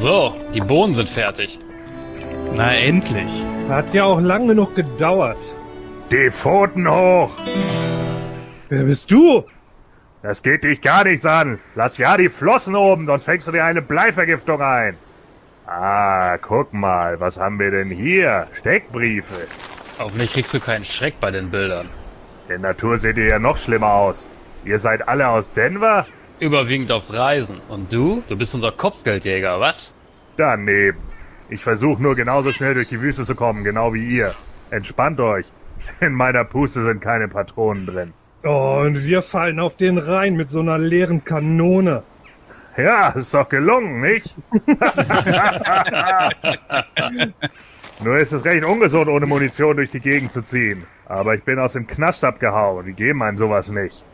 So, die Bohnen sind fertig. Na endlich. Hat ja auch lang genug gedauert. Die Pfoten hoch! Wer bist du? Das geht dich gar nichts an. Lass ja die Flossen oben, sonst fängst du dir eine Bleivergiftung ein. Ah, guck mal, was haben wir denn hier? Steckbriefe. Hoffentlich kriegst du keinen Schreck bei den Bildern. In Natur seht ihr ja noch schlimmer aus. Ihr seid alle aus Denver? Überwiegend auf Reisen. Und du? Du bist unser Kopfgeldjäger, was? Daneben. Ich versuche nur genauso schnell durch die Wüste zu kommen, genau wie ihr. Entspannt euch. In meiner Puste sind keine Patronen drin. Oh, und wir fallen auf den Rhein mit so einer leeren Kanone. Ja, ist doch gelungen, nicht? Nur ist es recht ungesund, ohne Munition durch die Gegend zu ziehen. Aber ich bin aus dem Knast abgehauen. Die geben einem sowas nicht.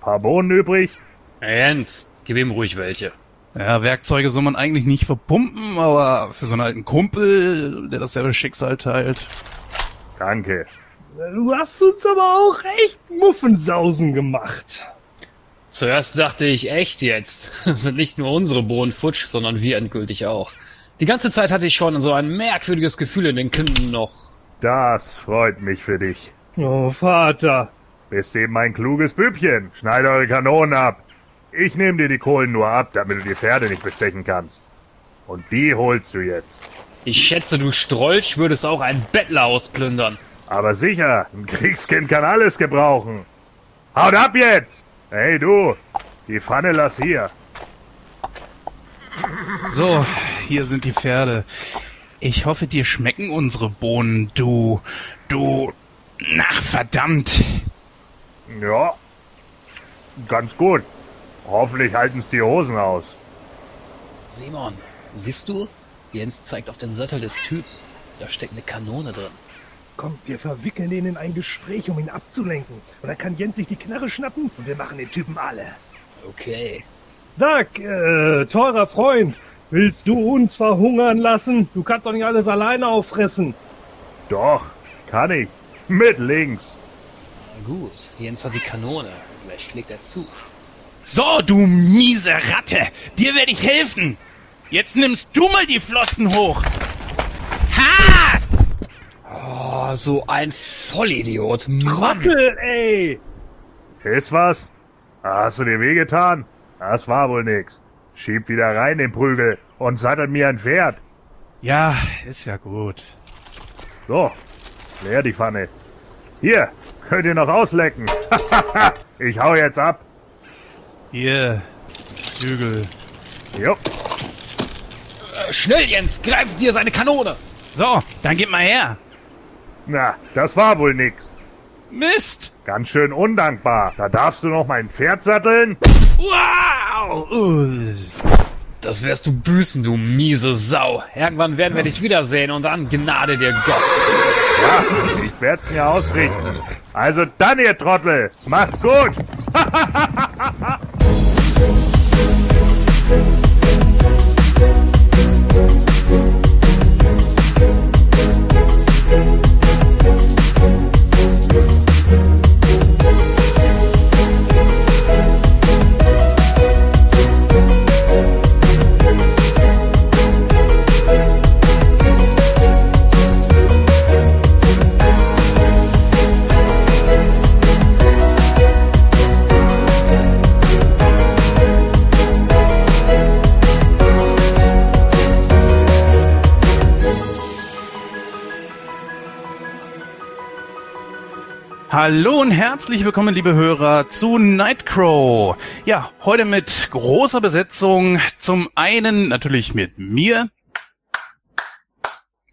Paar Bohnen übrig? Hey Jens, gib ihm ruhig welche. Ja, Werkzeuge soll man eigentlich nicht verpumpen, aber für so einen alten Kumpel, der dasselbe Schicksal teilt. Danke. Du hast uns aber auch echt Muffensausen gemacht. Zuerst dachte ich echt jetzt. Das sind nicht nur unsere Bohnen futsch, sondern wir endgültig auch. Die ganze Zeit hatte ich schon so ein merkwürdiges Gefühl in den Kinden noch. Das freut mich für dich. Oh, Vater. Bist eben ein kluges Bübchen. Schneid eure Kanonen ab. Ich nehme dir die Kohlen nur ab, damit du die Pferde nicht bestechen kannst. Und die holst du jetzt. Ich schätze, du Strolch würdest auch ein Bettler ausplündern. Aber sicher, ein Kriegskind kann alles gebrauchen. Haut ab jetzt! Hey du, die Pfanne lass hier. So, hier sind die Pferde. Ich hoffe, dir schmecken unsere Bohnen, du, du, ach verdammt. Ja, ganz gut. Hoffentlich halten's die Hosen aus. Simon, siehst du? Jens zeigt auf den Sattel des Typen. Da steckt eine Kanone drin. Komm, wir verwickeln ihn in ein Gespräch, um ihn abzulenken. Und dann kann Jens sich die Knarre schnappen und wir machen den Typen alle. Okay. Sag, äh, teurer Freund, willst du uns verhungern lassen? Du kannst doch nicht alles alleine auffressen. Doch, kann ich. Mit links. Na gut, Jens hat die Kanone. Gleich schlägt er zu. So, du miese Ratte, dir werde ich helfen. Jetzt nimmst du mal die Flossen hoch. Ha! Oh, so ein Vollidiot. Trottel, ey! Ist was? Hast du dir wehgetan? Das war wohl nix. Schieb wieder rein den Prügel und sattel mir ein Pferd. Ja, ist ja gut. So, leer die Pfanne. Hier, könnt ihr noch auslecken. ich hau jetzt ab. Hier, Zügel. Jupp. Äh, schnell, Jens, greif dir seine Kanone. So, dann gib mal her. Na, das war wohl nix. Mist! Ganz schön undankbar. Da darfst du noch mein Pferd satteln? Wow! Uh. Das wirst du büßen, du miese Sau. Irgendwann werden wir dich wiedersehen und dann gnade dir Gott. Ja, ich werd's mir ausrichten. Also dann, ihr Trottel. Mach's gut. Hallo und herzlich willkommen, liebe Hörer, zu Nightcrow. Ja, heute mit großer Besetzung. Zum einen natürlich mit mir.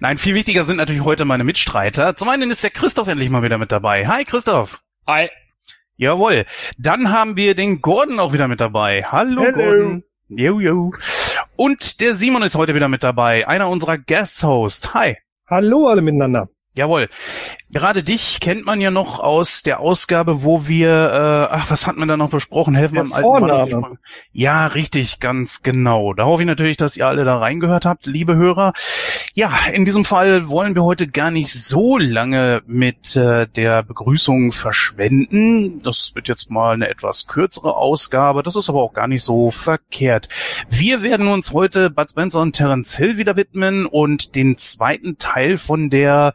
Nein, viel wichtiger sind natürlich heute meine Mitstreiter. Zum einen ist der Christoph endlich mal wieder mit dabei. Hi, Christoph. Hi. Jawohl. Dann haben wir den Gordon auch wieder mit dabei. Hallo, Hello. Gordon. Jo, jo. Und der Simon ist heute wieder mit dabei. Einer unserer Guest-Hosts. Hi. Hallo alle miteinander. Jawohl. Gerade dich kennt man ja noch aus der Ausgabe, wo wir, äh, ach, was hatten wir da noch besprochen? Helfen wir alten. Mann. Ja, richtig, ganz genau. Da hoffe ich natürlich, dass ihr alle da reingehört habt, liebe Hörer. Ja, in diesem Fall wollen wir heute gar nicht so lange mit äh, der Begrüßung verschwenden. Das wird jetzt mal eine etwas kürzere Ausgabe. Das ist aber auch gar nicht so verkehrt. Wir werden uns heute Bud Spencer und Terence Hill wieder widmen und den zweiten Teil von der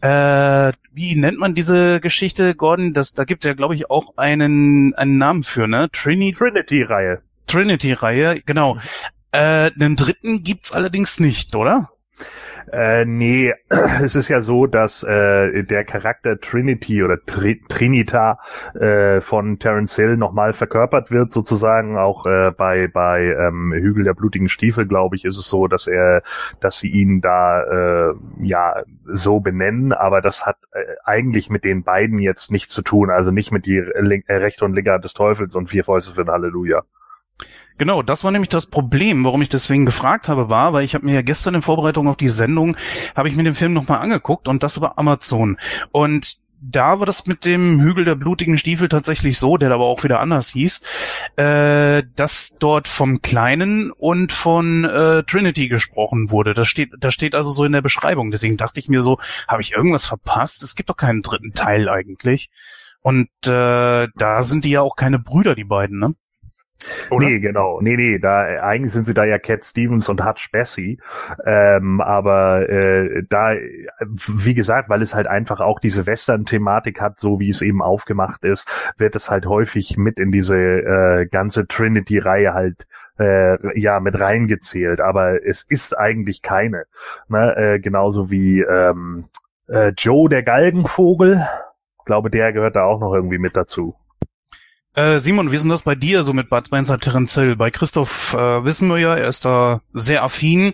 äh, wie nennt man diese Geschichte, Gordon? Das, da gibt's ja, glaube ich, auch einen, einen Namen für, ne? Trini Trinity-Reihe. Trinity-Reihe, genau. Äh, einen dritten gibt's allerdings nicht, oder? Äh, nee, es ist ja so, dass äh, der Charakter Trinity oder Tri Trinita äh, von Terence Hill nochmal verkörpert wird, sozusagen. Auch äh, bei bei ähm, Hügel der blutigen Stiefel, glaube ich, ist es so, dass er, dass sie ihn da äh, ja so benennen, aber das hat äh, eigentlich mit den beiden jetzt nichts zu tun. Also nicht mit die Link, äh, Rechte und Linke des Teufels und vier Fäuste für ein Halleluja. Genau, das war nämlich das Problem, warum ich deswegen gefragt habe, war, weil ich habe mir ja gestern in Vorbereitung auf die Sendung, habe ich mir den Film nochmal angeguckt und das über Amazon. Und da war das mit dem Hügel der blutigen Stiefel tatsächlich so, der aber auch wieder anders hieß, äh, dass dort vom Kleinen und von äh, Trinity gesprochen wurde. Das steht, das steht also so in der Beschreibung. Deswegen dachte ich mir so, habe ich irgendwas verpasst? Es gibt doch keinen dritten Teil eigentlich. Und äh, da sind die ja auch keine Brüder, die beiden, ne? Oder? Nee, genau. Nee, nee, da äh, eigentlich sind sie da ja Cat Stevens und Hutch Bessie. Ähm, aber äh, da, wie gesagt, weil es halt einfach auch diese Western-Thematik hat, so wie es eben aufgemacht ist, wird es halt häufig mit in diese äh, ganze Trinity-Reihe halt äh, ja mit reingezählt. Aber es ist eigentlich keine. Ne? Äh, genauso wie ähm, äh, Joe der Galgenvogel. Ich glaube, der gehört da auch noch irgendwie mit dazu. Äh, Simon, wie ist denn das bei dir so mit Bud Spencer Terence Hill? Bei Christoph äh, wissen wir ja, er ist da sehr affin.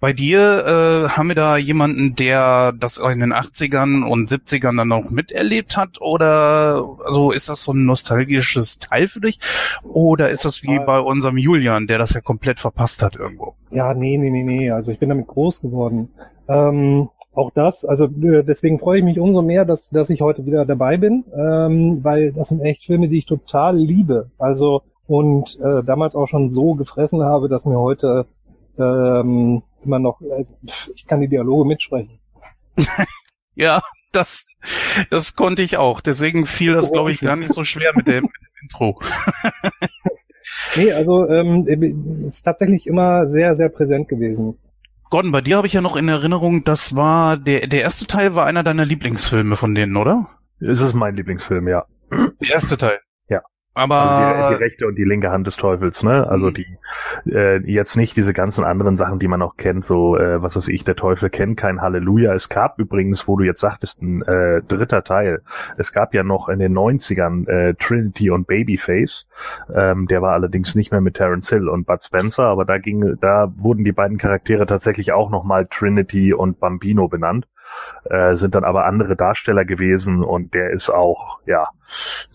Bei dir äh, haben wir da jemanden, der das in den 80ern und 70ern dann noch miterlebt hat? Oder also ist das so ein nostalgisches Teil für dich? Oder ist das wie bei unserem Julian, der das ja komplett verpasst hat irgendwo? Ja, nee, nee, nee, nee. Also ich bin damit groß geworden. Ähm, auch das, also äh, deswegen freue ich mich umso mehr, dass, dass ich heute wieder dabei bin, ähm, weil das sind echt Filme, die ich total liebe. Also und äh, damals auch schon so gefressen habe, dass mir heute ähm, immer noch, also, pff, ich kann die Dialoge mitsprechen. Ja, das, das konnte ich auch. Deswegen fiel das, glaube ich, gar nicht so schwer mit dem, mit dem Intro. Nee, also ähm, ist tatsächlich immer sehr, sehr präsent gewesen. Gordon, bei dir habe ich ja noch in Erinnerung, das war der, der erste Teil war einer deiner Lieblingsfilme von denen, oder? Es ist mein Lieblingsfilm, ja. Der erste Teil. Aber Also die, die rechte und die linke Hand des Teufels, ne? Also Mhm. die äh, jetzt nicht diese ganzen anderen Sachen, die man auch kennt, so äh, was weiß ich, der Teufel kennt kein Halleluja. Es gab übrigens, wo du jetzt sagtest, ein äh, dritter Teil. Es gab ja noch in den 90ern äh, Trinity und Babyface. Ähm, der war allerdings nicht mehr mit Terence Hill und Bud Spencer, aber da ging, da wurden die beiden Charaktere tatsächlich auch nochmal Trinity und Bambino benannt. Äh, sind dann aber andere Darsteller gewesen und der ist auch, ja,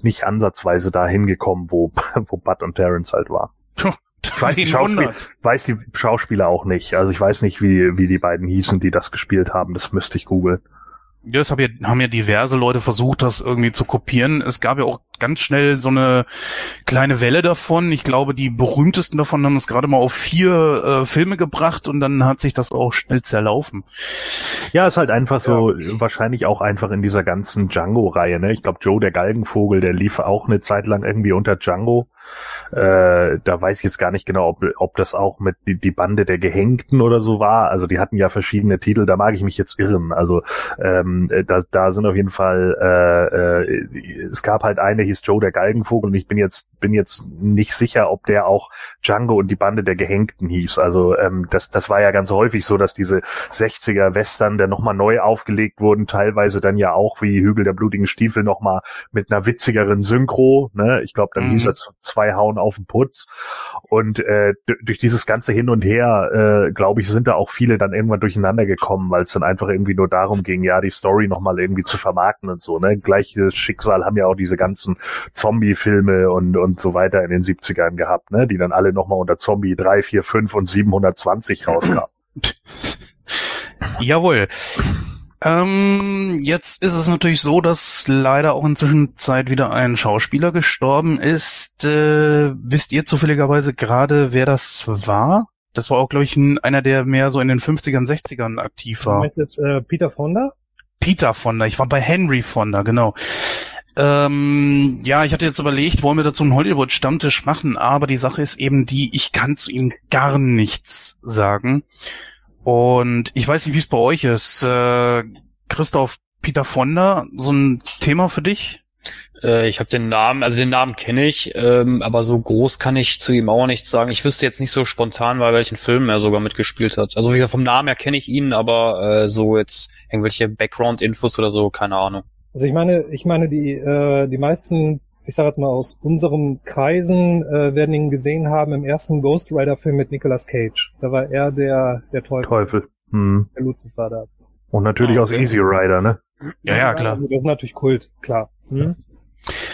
nicht ansatzweise dahin gekommen, wo, wo Bud und Terrence halt war. Ich weiß, die Schauspiel, weiß die Schauspieler auch nicht. Also ich weiß nicht, wie, wie die beiden hießen, die das gespielt haben. Das müsste ich googeln. Ja, das hab ja, haben ja diverse Leute versucht, das irgendwie zu kopieren. Es gab ja auch ganz schnell so eine kleine Welle davon. Ich glaube, die berühmtesten davon haben es gerade mal auf vier äh, Filme gebracht und dann hat sich das auch schnell zerlaufen. Ja, ist halt einfach so, wahrscheinlich auch einfach in dieser ganzen Django-Reihe. Ne? Ich glaube, Joe der Galgenvogel, der lief auch eine Zeit lang irgendwie unter Django. Äh, da weiß ich jetzt gar nicht genau, ob, ob das auch mit die, die Bande der Gehängten oder so war. Also die hatten ja verschiedene Titel, da mag ich mich jetzt irren. Also ähm, da, da sind auf jeden Fall, äh, äh, es gab halt eine, hieß Joe der Galgenvogel und ich bin jetzt, bin jetzt nicht sicher, ob der auch Django und die Bande der Gehängten hieß. Also ähm, das, das war ja ganz häufig so, dass diese 60er Western dann nochmal neu aufgelegt wurden, teilweise dann ja auch wie Hügel der blutigen Stiefel nochmal mit einer witzigeren Synchro. Ne? Ich glaube, dann Mhm. hieß es zwei Hauen auf den Putz. Und äh, durch dieses ganze Hin und Her, äh, glaube ich, sind da auch viele dann irgendwann durcheinander gekommen, weil es dann einfach irgendwie nur darum ging, ja, die Story nochmal irgendwie zu vermarkten und so. Ne? Gleiches Schicksal haben ja auch diese ganzen Zombie-Filme und, und so weiter in den 70ern gehabt, ne? die dann alle nochmal unter Zombie 3, 4, 5 und 720 rauskamen. Jawohl. Ähm, jetzt ist es natürlich so, dass leider auch inzwischen Zeit wieder ein Schauspieler gestorben ist. Äh, wisst ihr zufälligerweise gerade, wer das war? Das war auch, glaube ich, ein, einer, der mehr so in den 50ern, 60ern aktiv Du war. meinst jetzt äh, Peter Fonda? Peter Fonda. Ich war bei Henry Fonda, genau. Ähm, ja, ich hatte jetzt überlegt, wollen wir dazu einen Hollywood-Stammtisch machen, aber die Sache ist eben die, ich kann zu ihm gar nichts sagen. Und ich weiß nicht, wie es bei euch ist. Äh, Christoph Peter Fonda, so ein Thema für dich? Äh, ich habe den Namen, also den Namen kenne ich, ähm, aber so groß kann ich zu ihm auch nichts sagen. Ich wüsste jetzt nicht so spontan, bei welchen Filmen er sogar mitgespielt hat. Also wie gesagt, vom Namen her kenne ich ihn, aber äh, so jetzt irgendwelche Background-Infos oder so, keine Ahnung. Also ich meine, ich meine, die, äh, die meisten, ich sage jetzt mal aus unseren Kreisen, äh, werden ihn gesehen haben im ersten Ghost Rider-Film mit Nicolas Cage. Da war er der, der Teufel, Teufel. Hm. der Lucifer da. Und natürlich Ah, aus okay. Easy Rider, ne? Ja, ja, klar. Also das ist natürlich Kult, klar. Hm?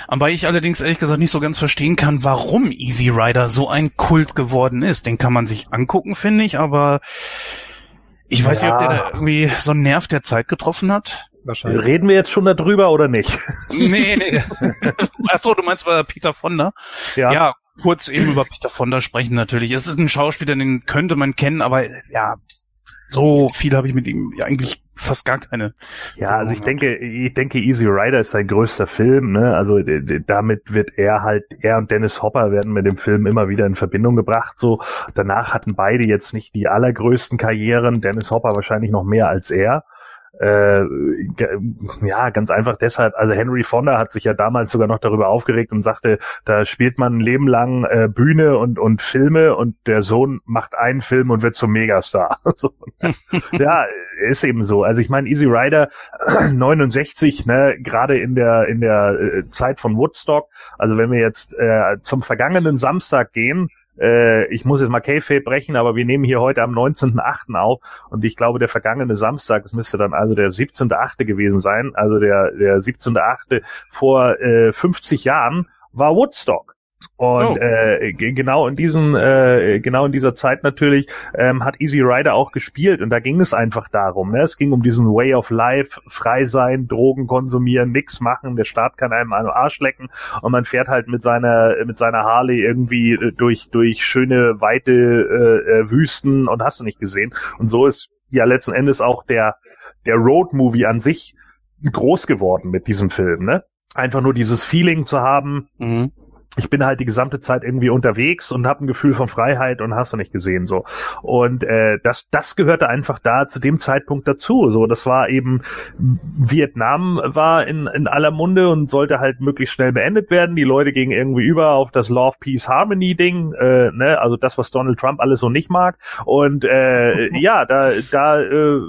Aber ich allerdings ehrlich gesagt nicht so ganz verstehen kann, warum Easy Rider so ein Kult geworden ist. Den kann man sich angucken, finde ich, aber ich weiß nicht, ob der Ja. da irgendwie so einen Nerv der Zeit getroffen hat. Wahrscheinlich. Reden wir jetzt schon darüber oder nicht? Nee, nee. Achso, du meinst bei Peter Fonda? Ja. kurz eben über Peter Fonda sprechen natürlich. Es ist ein Schauspieler, den könnte man kennen, aber ja, so viel habe ich mit ihm ja eigentlich fast gar keine. Ja, also ich denke, ich denke, Easy Rider ist sein größter Film, ne? Also damit wird er halt, er und Dennis Hopper werden mit dem Film immer wieder in Verbindung gebracht. So danach hatten beide jetzt nicht die allergrößten Karrieren. Dennis Hopper wahrscheinlich noch mehr als er. Äh, ja, ganz einfach deshalb, also Henry Fonda hat sich ja damals sogar noch darüber aufgeregt und sagte, da spielt man ein Leben lang äh, Bühne und, und Filme und der Sohn macht einen Film und wird zum Megastar. so, ja, ist eben so. Also ich meine, Easy Rider 69, ne, gerade in der in der äh, Zeit von Woodstock. Also wenn wir jetzt äh, zum vergangenen Samstag gehen, äh, ich muss jetzt mal Kayfabe brechen, aber wir nehmen hier heute am 19.8. auf und ich glaube, der vergangene Samstag, es müsste dann also der 17.8. gewesen sein, also der der 17.8. vor äh, 50 Jahren war Woodstock. Und Oh. äh, ge- genau in diesen, äh, genau in dieser Zeit natürlich ähm, hat Easy Rider auch gespielt und da ging es einfach darum. Ne? Es ging um diesen Way of Life, frei sein, Drogen konsumieren, nix machen, der Staat kann einem an den Arsch lecken und man fährt halt mit seiner mit seiner Harley irgendwie äh, durch durch schöne weite äh, äh, Wüsten und hast du nicht gesehen. Und so ist ja letzten Endes auch der der Road Movie an sich groß geworden mit diesem Film. Ne? Einfach nur dieses Feeling zu haben, Mhm. Ich bin halt die gesamte Zeit irgendwie unterwegs und habe ein Gefühl von Freiheit und hast du nicht gesehen so. Und äh, das das gehörte einfach da zu dem Zeitpunkt dazu so. Das war eben Vietnam war in in aller Munde und sollte halt möglichst schnell beendet werden. Die Leute gingen irgendwie über auf das Love Peace Harmony Ding äh, ne also das was Donald Trump alles so nicht mag. Und äh, ja da da äh,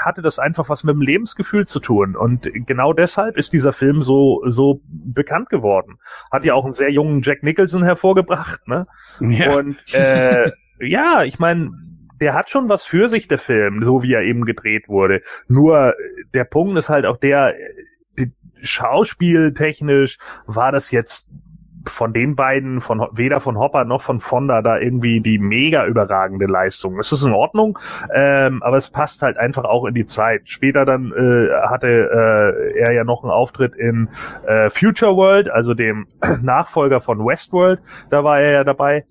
hatte das einfach was mit dem Lebensgefühl zu tun. Und genau deshalb ist dieser Film so so bekannt geworden. Hat ja auch einen sehr jungen Jack Nicholson hervorgebracht, ne? Ja. Und äh, ja, ich meine, der hat schon was für sich, der Film, so wie er eben gedreht wurde. Nur äh, der Punkt ist halt auch der, äh, die- schauspieltechnisch war das jetzt von den beiden, von weder von Hopper noch von Fonda da irgendwie die mega überragende Leistung. Es ist in Ordnung, ähm, aber es passt halt einfach auch in die Zeit. Später dann äh, hatte äh, er ja noch einen Auftritt in äh, Future World, also dem Nachfolger von Westworld. Da war er ja dabei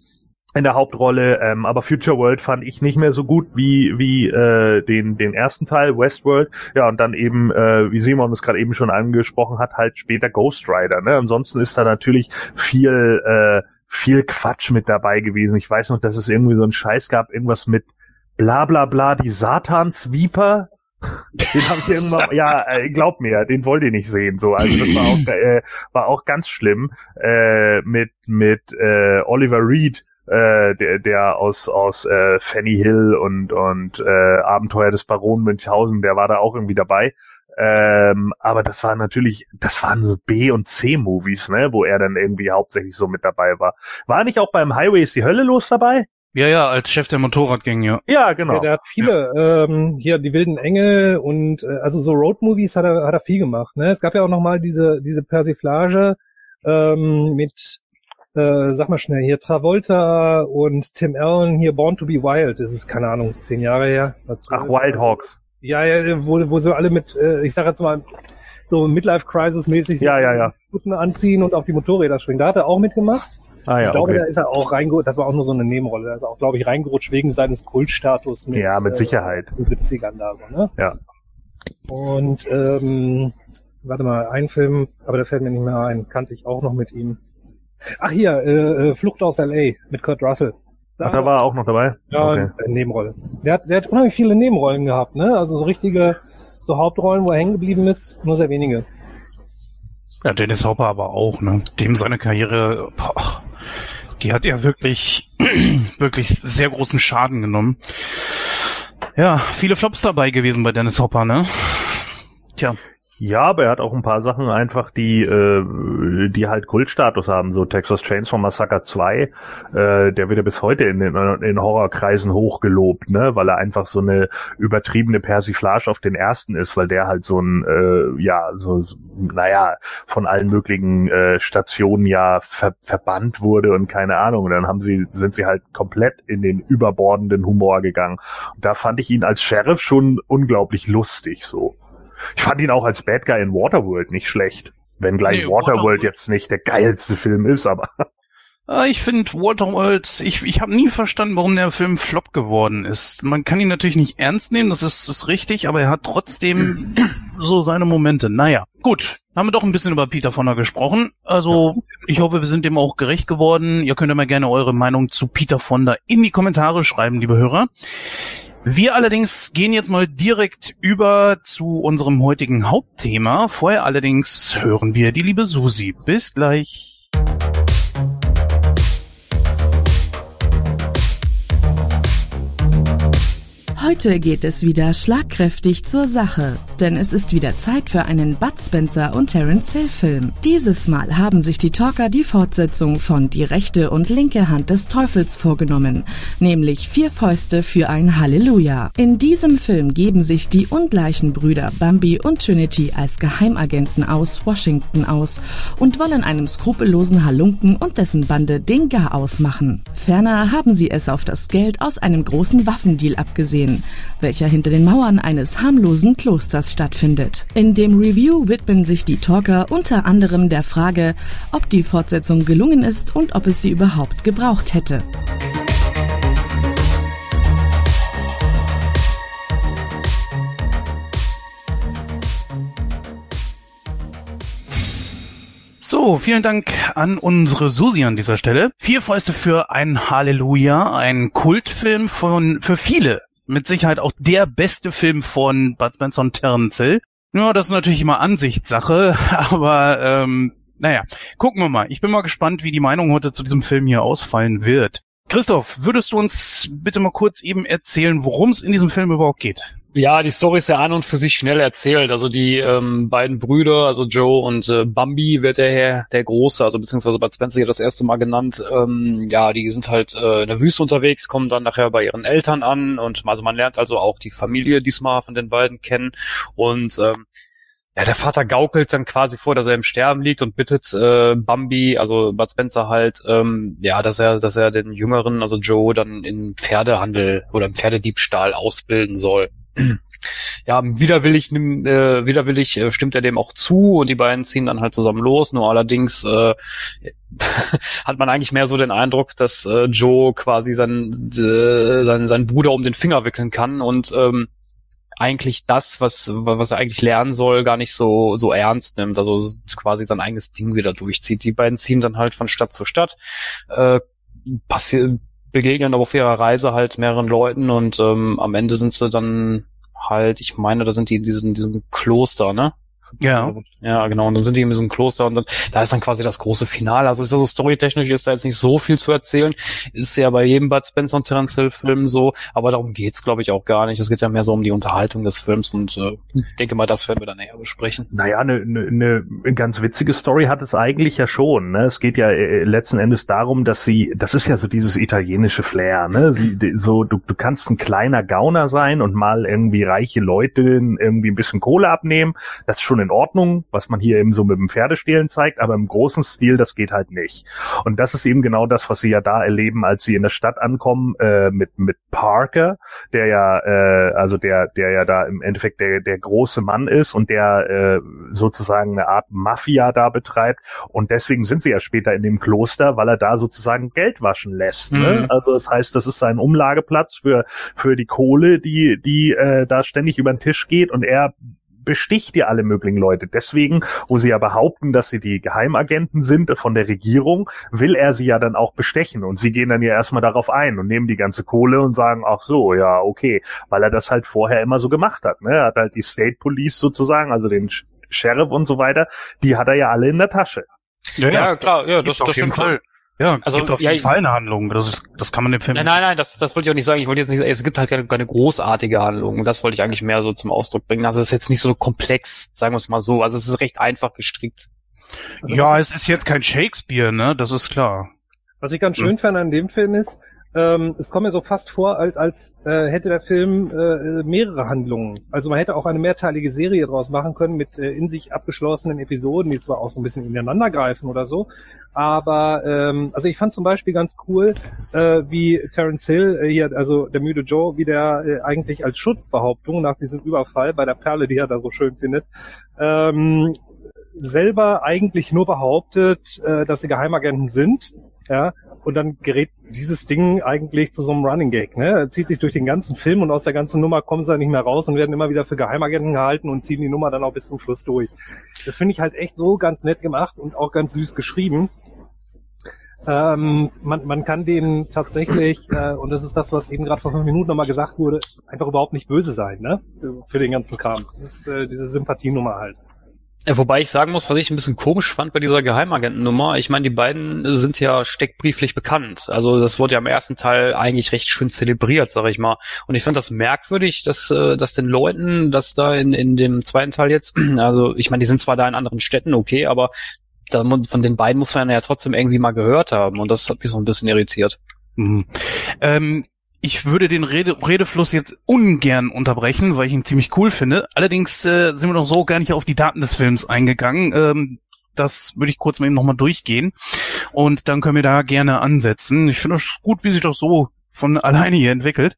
in der Hauptrolle, ähm, aber Future World fand ich nicht mehr so gut wie wie äh, den den ersten Teil Westworld. Ja und dann eben, äh, wie Simon es gerade eben schon angesprochen hat, halt später Ghost Rider. Ne? Ansonsten ist da natürlich viel äh, viel Quatsch mit dabei gewesen. Ich weiß noch, dass es irgendwie so einen Scheiß gab, irgendwas mit bla bla bla die Satansviper. Den habe ich irgendwann, ja, äh, glaub mir, den wollt ihr nicht sehen, so. Also das war auch, äh, war auch ganz schlimm äh, mit mit äh, Oliver Reed, äh, der, der aus aus äh, Fanny Hill und und äh, Abenteuer des Baron Münchhausen, der war da auch irgendwie dabei. Ähm, aber das war natürlich, das waren so B und C Movies, ne, wo er dann irgendwie hauptsächlich so mit dabei war. War nicht auch beim Highway ist die Hölle los dabei? ja, ja, als Chef der Motorradgang, ja. Ja, genau. Ja, der hat viele, ähm, hier die wilden Engel und äh, also so Road-Movies hat er, hat er viel gemacht. Ne? Es gab ja auch nochmal diese, diese Persiflage ähm, mit, äh, sag mal schnell, hier Travolta und Tim Allen, hier Born to be Wild. Das ist, keine Ahnung, zehn Jahre her. Ach, Wild Hawks. Ja, ja, wo, wo sie alle mit, äh, ich sag jetzt mal, so Midlife-Crisis-mäßig Ja, ja, ja. Kutten anziehen und auf die Motorräder schwingen. Da hat er auch mitgemacht. Ah, ja, ich glaube, okay. da ist er auch reingerutscht, das war auch nur so eine Nebenrolle, da ist er auch, glaube ich, reingerutscht wegen seines Kultstatus mit, Ja, mit Sicherheit. Äh, den 70ern da so, ne? Ja. Und ähm, warte mal, ein Film, aber der fällt mir nicht mehr ein, kannte ich auch noch mit ihm. Ach hier, äh, äh, Flucht aus LA mit Kurt Russell. Ach, da war er auch noch dabei? Ja, Okay. Nebenrolle. Der hat, der hat unheimlich viele Nebenrollen gehabt, ne? Also so richtige, so Hauptrollen, wo er hängen geblieben ist, nur sehr wenige. Ja, Dennis Hopper aber auch, ne? Dem seine Karriere, boah, die hat er wirklich, wirklich sehr großen Schaden genommen. Ja, viele Flops dabei gewesen bei Dennis Hopper, ne? Tja, Ja, aber er hat auch ein paar Sachen einfach, die, äh, die halt Kultstatus haben. So Texas Chainsaw Massacre 2, äh, der wird ja bis heute in den in Horrorkreisen hochgelobt, ne, weil er einfach so eine übertriebene Persiflage auf den ersten ist, weil der halt so ein, äh, ja, so, naja, von allen möglichen äh, Stationen ja ver verbannt wurde und keine Ahnung. Und dann haben sie, sind sie halt komplett in den überbordenden Humor gegangen. Und da fand ich ihn als Sheriff schon unglaublich lustig, so. Ich fand ihn auch als Bad Guy in Waterworld nicht schlecht. Wenn gleich Nee, Waterworld, Waterworld- jetzt nicht der geilste Film ist, aber äh, ich finde Waterworld, ich, ich habe nie verstanden, warum der Film Flop geworden ist. Man kann ihn natürlich nicht ernst nehmen, das ist, ist richtig, aber er hat trotzdem so seine Momente. Naja, gut. Haben wir doch ein bisschen über Peter Fonda gesprochen. Also, ich hoffe, wir sind dem auch gerecht geworden. Ihr könnt ja mal gerne eure Meinung zu Peter Fonda in die Kommentare schreiben, liebe Hörer. Wir allerdings gehen jetzt mal direkt über zu unserem heutigen Hauptthema. Vorher allerdings hören wir die liebe Susi. Bis gleich. Heute geht es wieder schlagkräftig zur Sache, denn es ist wieder Zeit für einen Bud Spencer und Terence Hill Film. Dieses Mal haben sich die Talker die Fortsetzung von Die rechte und linke Hand des Teufels vorgenommen, nämlich Vier Fäuste für ein Halleluja. In diesem Film geben sich die ungleichen Brüder Bambi und Trinity als Geheimagenten aus Washington aus und wollen einem skrupellosen Halunken und dessen Bande den Garaus machen. Ferner haben sie es auf das Geld aus einem großen Waffendeal abgesehen, welcher hinter den Mauern eines harmlosen Klosters stattfindet. In dem Review widmen sich die Talker unter anderem der Frage, ob die Fortsetzung gelungen ist und ob es sie überhaupt gebraucht hätte. So, vielen Dank an unsere Susi an dieser Stelle. Vier Fäuste für ein Halleluja, ein Kultfilm von, für viele. Mit Sicherheit auch der beste Film von Bud Spencer und Terence. Ja, das ist natürlich immer Ansichtssache, aber ähm, naja, gucken wir mal. Ich bin mal gespannt, wie die Meinung heute zu diesem Film hier ausfallen wird. Christoph, würdest du uns bitte mal kurz eben erzählen, worum es in diesem Film überhaupt geht? Ja, die Story ist ja an und für sich schnell erzählt. Also die ähm, beiden Brüder, also Joe und äh, Bambi wird der Herr, der Große, also beziehungsweise Bud Spencer hier das erste Mal genannt. Ähm, ja, die sind halt äh, in der Wüste unterwegs, kommen dann nachher bei ihren Eltern an und also man lernt also auch die Familie diesmal von den beiden kennen und ähm, ja, der Vater gaukelt dann quasi vor, dass er im Sterben liegt und bittet äh, Bambi, also Bud Spencer halt, ähm, ja, dass er, dass er den Jüngeren, also Joe, dann in Pferdehandel oder im Pferdediebstahl ausbilden soll. Ja, widerwillig, nimm- äh, widerwillig äh, stimmt er dem auch zu und die beiden ziehen dann halt zusammen los. Nur allerdings äh, hat man eigentlich mehr so den Eindruck, dass äh, Joe quasi seinen, äh, seinen, seinen Bruder um den Finger wickeln kann und ähm, eigentlich das, was, was er eigentlich lernen soll, gar nicht so, so ernst nimmt. Also quasi sein eigenes Ding wieder durchzieht. Die beiden ziehen dann halt von Stadt zu Stadt, äh, passieren, begegnen aber auf ihrer Reise halt mehreren Leuten und ähm, am Ende sind sie dann halt, ich meine, da sind die in diesem, diesem Kloster, ne? Ja. Ja, genau. Und dann sind die in diesem Kloster und dann, da ist dann quasi das große Finale. Also ist also storytechnisch ist da jetzt nicht so viel zu erzählen. Ist ja bei jedem Bud Spencer und Terence Hill Film so, aber darum geht's, glaube ich, auch gar nicht. Es geht ja mehr so um die Unterhaltung des Films und äh, ich denke mal, das werden wir dann näher besprechen. Naja, eine ne, ne ne ganz witzige Story hat es eigentlich ja schon. Ne? Es geht ja äh, letzten Endes darum, dass sie, das ist ja so dieses italienische Flair. Ne? Sie, die- so, du, du kannst ein kleiner Gauner sein und mal irgendwie reiche Leute irgendwie ein bisschen Kohle abnehmen. Das ist schon schon in Ordnung, was man hier eben so mit dem Pferdestehlen zeigt, aber im großen Stil, das geht halt nicht. Und das ist eben genau das, was sie ja da erleben, als sie in der Stadt ankommen, äh, mit, mit Parker, der ja, äh, also der, der ja da im Endeffekt der, der große Mann ist und der äh, sozusagen eine Art Mafia da betreibt. Und deswegen sind sie ja später in dem Kloster, weil er da sozusagen Geld waschen lässt. Ne? Mhm. Also das heißt, das ist sein Umlageplatz für, für die Kohle, die, die äh, da ständig über den Tisch geht und er besticht ja alle möglichen Leute. Deswegen, wo sie ja behaupten, dass sie die Geheimagenten sind von der Regierung, will er sie ja dann auch bestechen. Und sie gehen dann ja erstmal darauf ein und nehmen die ganze Kohle und sagen, ach so, ja, okay, weil er das halt vorher immer so gemacht hat. Ne? Er hat halt die State Police sozusagen, also den Sheriff und so weiter, die hat er ja alle in der Tasche. Ja, ja, klar, ja, das, das stimmt voll. Ja, also gibt auf ja, jeden Fall eine Handlung. Das, ist, das kann man dem Film. Nein, nein, nein, das, das wollte ich auch nicht sagen. Ich wollte jetzt nicht sagen, es gibt halt keine, keine großartige Handlung. Das wollte ich eigentlich mehr so zum Ausdruck bringen. Also es ist jetzt nicht so komplex, sagen wir es mal so. Also es ist recht einfach gestrickt. Also ja, es ist jetzt kein Shakespeare, ne? Das ist klar. Was ich ganz schön hm. fand an dem Film ist, ähm, es kommt mir so fast vor, als, als äh, hätte der Film äh, mehrere Handlungen. Also man hätte auch eine mehrteilige Serie draus machen können mit äh, in sich abgeschlossenen Episoden, die zwar auch so ein bisschen ineinander greifen oder so. Aber ähm, also ich fand zum Beispiel ganz cool, äh, wie Terence Hill äh, hier, also der müde Joe, wie der äh, eigentlich als Schutzbehauptung nach diesem Überfall bei der Perle, die er da so schön findet, ähm, selber eigentlich nur behauptet, äh, dass sie Geheimagenten sind, ja, und dann gerät dieses Ding eigentlich zu so einem Running Gag. Ne? Er zieht sich durch den ganzen Film und aus der ganzen Nummer kommen sie dann nicht mehr raus und werden immer wieder für Geheimagenten gehalten und ziehen die Nummer dann auch bis zum Schluss durch. Das finde ich halt echt so ganz nett gemacht und auch ganz süß geschrieben. Ähm, man, man kann denen tatsächlich, äh, und das ist das, was eben gerade vor fünf Minuten nochmal gesagt wurde, einfach überhaupt nicht böse sein, ne? Für den ganzen Kram. Das ist äh, diese Sympathienummer halt. Ja, wobei ich sagen muss, was ich ein bisschen komisch fand bei dieser Geheimagentennummer, ich meine, die beiden sind ja steckbrieflich bekannt. Also das wurde ja im ersten Teil eigentlich recht schön zelebriert, sag ich mal. Und ich fand das merkwürdig, dass, äh, dass den Leuten, dass da in, in dem zweiten Teil jetzt, also ich meine, die sind zwar da in anderen Städten, okay, aber da, von den beiden muss man ja trotzdem irgendwie mal gehört haben. Und das hat mich so ein bisschen irritiert. Mhm. Ähm, ich würde den Rede Redefluss jetzt ungern unterbrechen, weil ich ihn ziemlich cool finde. Allerdings äh, sind wir noch so gar nicht auf die Daten des Films eingegangen. Ähm, das würde ich kurz mal eben nochmal durchgehen. Und dann können wir da gerne ansetzen. Ich finde es gut, wie sich das so von alleine hier entwickelt.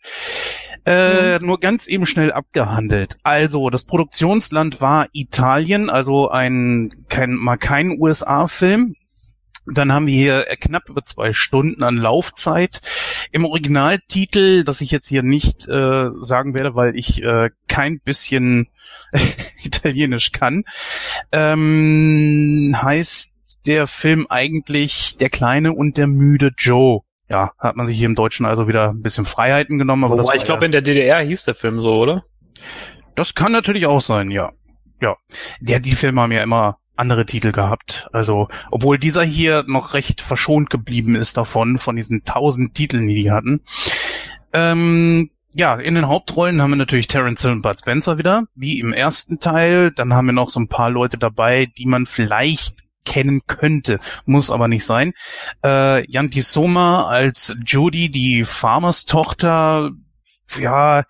Äh, mhm. Nur ganz eben schnell abgehandelt. Also, das Produktionsland war Italien, also ein kein, mal kein USA-Film. Dann haben wir hier knapp über zwei Stunden an Laufzeit. Im Originaltitel, das ich jetzt hier nicht äh, sagen werde, weil ich äh, kein bisschen Italienisch kann, ähm, heißt der Film eigentlich Der kleine und der müde Joe. Ja, hat man sich hier im Deutschen also wieder ein bisschen Freiheiten genommen. Aber Wobei, ich glaube, in der DDR hieß der Film so, oder? Das kann natürlich auch sein, ja. Ja, der, die Filme haben ja immer andere Titel gehabt. Also, obwohl dieser hier noch recht verschont geblieben ist davon, von diesen tausend Titeln, die die hatten. Ähm, ja, in den Hauptrollen haben wir natürlich Terence Hill und Bud Spencer wieder, wie im ersten Teil. Dann haben wir noch so ein paar Leute dabei, die man vielleicht kennen könnte, muss aber nicht sein. Äh, Yanti Soma als Judy, die Farmers Tochter, ja,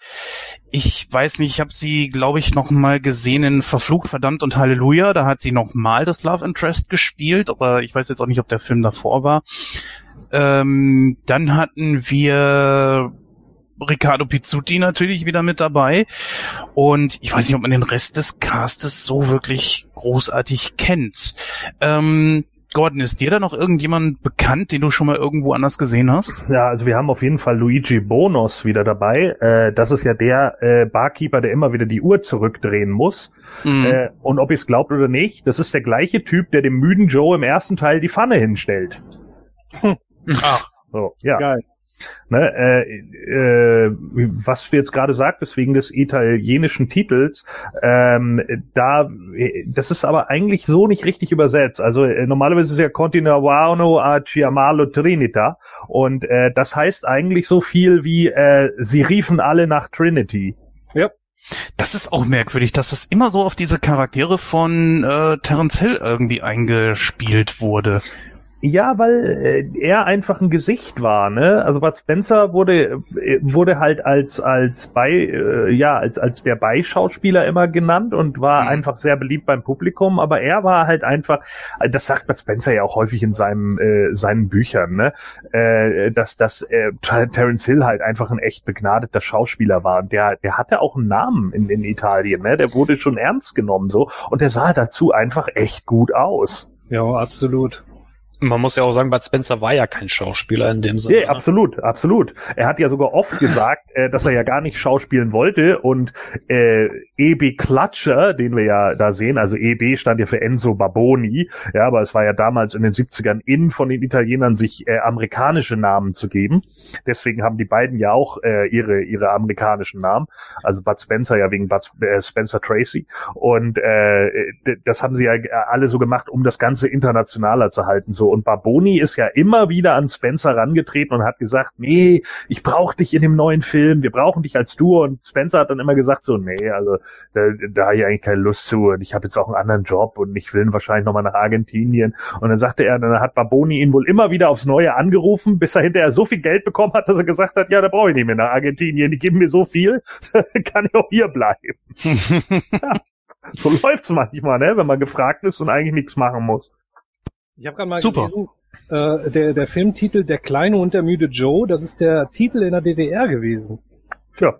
ich weiß nicht, ich habe sie, glaube ich, noch mal gesehen in Verflucht, Verdammt und Halleluja. Da hat sie noch mal das Love Interest gespielt, aber ich weiß jetzt auch nicht, ob der Film davor war. Ähm, dann hatten wir Riccardo Pizzuti natürlich wieder mit dabei. Und ich weiß nicht, ob man den Rest des Castes so wirklich großartig kennt. Ähm, Gordon, ist dir da noch irgendjemand bekannt, den du schon mal irgendwo anders gesehen hast? Ja, also wir haben auf jeden Fall Luigi Bonos wieder dabei. Äh, das ist ja der äh, Barkeeper, der immer wieder die Uhr zurückdrehen muss. Mhm. Äh, und ob ihr es glaubt oder nicht, das ist der gleiche Typ, der dem müden Joe im ersten Teil die Pfanne hinstellt. Ach. So, ja. Geil. Ne, äh, äh, was du jetzt gerade sagtest, wegen des italienischen Titels, ähm, da, das ist aber eigentlich so nicht richtig übersetzt. Also äh, normalerweise ist ja Continuano a chiamalo Trinita und äh, das heißt eigentlich so viel wie äh, sie riefen alle nach Trinity. Ja. Das ist auch merkwürdig, dass das immer so auf diese Charaktere von äh, Terence Hill irgendwie eingespielt wurde. Ja, weil äh, er einfach ein Gesicht war, ne? Also Bud Spencer wurde äh, wurde halt als als bei äh, ja als als der Beischauspieler immer genannt und war mhm. einfach sehr beliebt beim Publikum, aber er war halt einfach, äh, das sagt Bud Spencer ja auch häufig in seinem äh, seinen Büchern, ne? Äh, dass dass äh, Terence Hill halt einfach ein echt begnadeter Schauspieler war und der der hatte auch einen Namen in in Italien, ne? Der wurde schon ernst genommen so und der sah dazu einfach echt gut aus. Ja, absolut. Man muss ja auch sagen, Bud Spencer war ja kein Schauspieler in dem Sinne. Ja, ne? absolut, absolut. Er hat ja sogar oft gesagt, äh, dass er ja gar nicht schauspielen wollte und äh, EB Klatscher, den wir ja da sehen, also EB stand ja für Enzo Baboni, ja, aber es war ja damals in den 70ern in von den Italienern sich äh, amerikanische Namen zu geben. Deswegen haben die beiden ja auch äh, ihre ihre amerikanischen Namen, also Bud Spencer ja wegen Bud äh, Spencer Tracy und äh, das haben sie ja alle so gemacht, um das Ganze internationaler zu halten, so und Barboni ist ja immer wieder an Spencer rangetreten und hat gesagt, nee, ich brauche dich in dem neuen Film, wir brauchen dich als Duo. Und Spencer hat dann immer gesagt so, nee, also da, da habe ich eigentlich keine Lust zu und ich habe jetzt auch einen anderen Job und ich will wahrscheinlich nochmal nach Argentinien. Und dann sagte er, dann hat Barboni ihn wohl immer wieder aufs Neue angerufen, bis er hinterher so viel Geld bekommen hat, dass er gesagt hat, ja, da brauche ich nicht mehr nach Argentinien, die geben mir so viel, kann ich auch hier bleiben. ja, so läuft's manchmal, ne, wenn man gefragt ist und eigentlich nichts machen muss. Ich habe gerade mal Super. gelesen, äh, der, der Filmtitel Der kleine und der müde Joe, das ist der Titel in der DDR gewesen. Ja.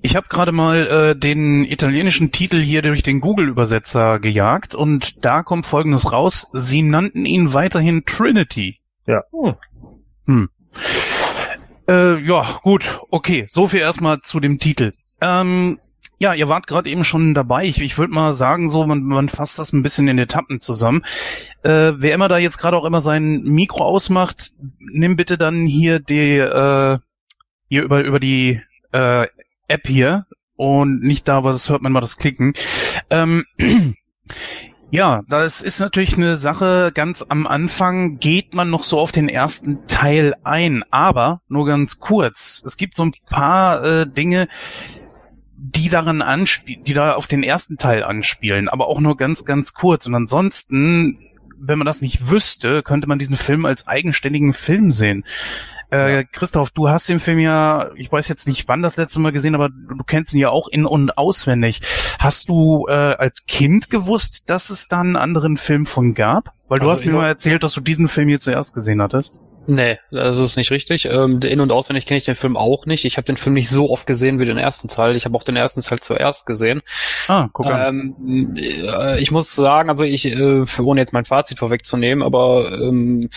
Ich habe gerade mal äh, den italienischen Titel hier durch den Google-Übersetzer gejagt und da kommt Folgendes raus. Sie nannten ihn weiterhin Trinity. Ja. Hm. Hm. Äh, ja, gut, okay. So viel erstmal zu dem Titel. Ähm, ja, ihr wart gerade eben schon dabei. Ich, ich würde mal sagen, so man, man fasst das ein bisschen in Etappen zusammen. Äh, wer immer da jetzt gerade auch immer sein Mikro ausmacht, nimm bitte dann hier die äh, hier über über die äh, App hier und nicht da, was hört man mal das Klicken. Ähm, ja, das ist natürlich eine Sache. Ganz am Anfang geht man noch so auf den ersten Teil ein, aber nur ganz kurz. Es gibt so ein paar äh, Dinge, die daran anspielen, die da auf den ersten Teil anspielen, aber auch nur ganz, ganz kurz. Und ansonsten, wenn man das nicht wüsste, könnte man diesen Film als eigenständigen Film sehen. Äh, Christoph, du hast den Film ja, ich weiß jetzt nicht wann das letzte Mal gesehen, aber du kennst ihn ja auch in- und auswendig. Hast du äh, als Kind gewusst, dass es da einen anderen Film von gab? Weil du also hast mir mal erzählt, dass du diesen Film hier zuerst gesehen hattest. Nee, das ist nicht richtig. Ähm, in- und auswendig kenne ich den Film auch nicht. Ich habe den Film nicht so oft gesehen wie den ersten Teil. Ich habe auch den ersten Teil zuerst gesehen. Ah, guck an. Ähm, äh, ich muss sagen, also ich, äh, ohne jetzt mein Fazit vorwegzunehmen, aber ähm,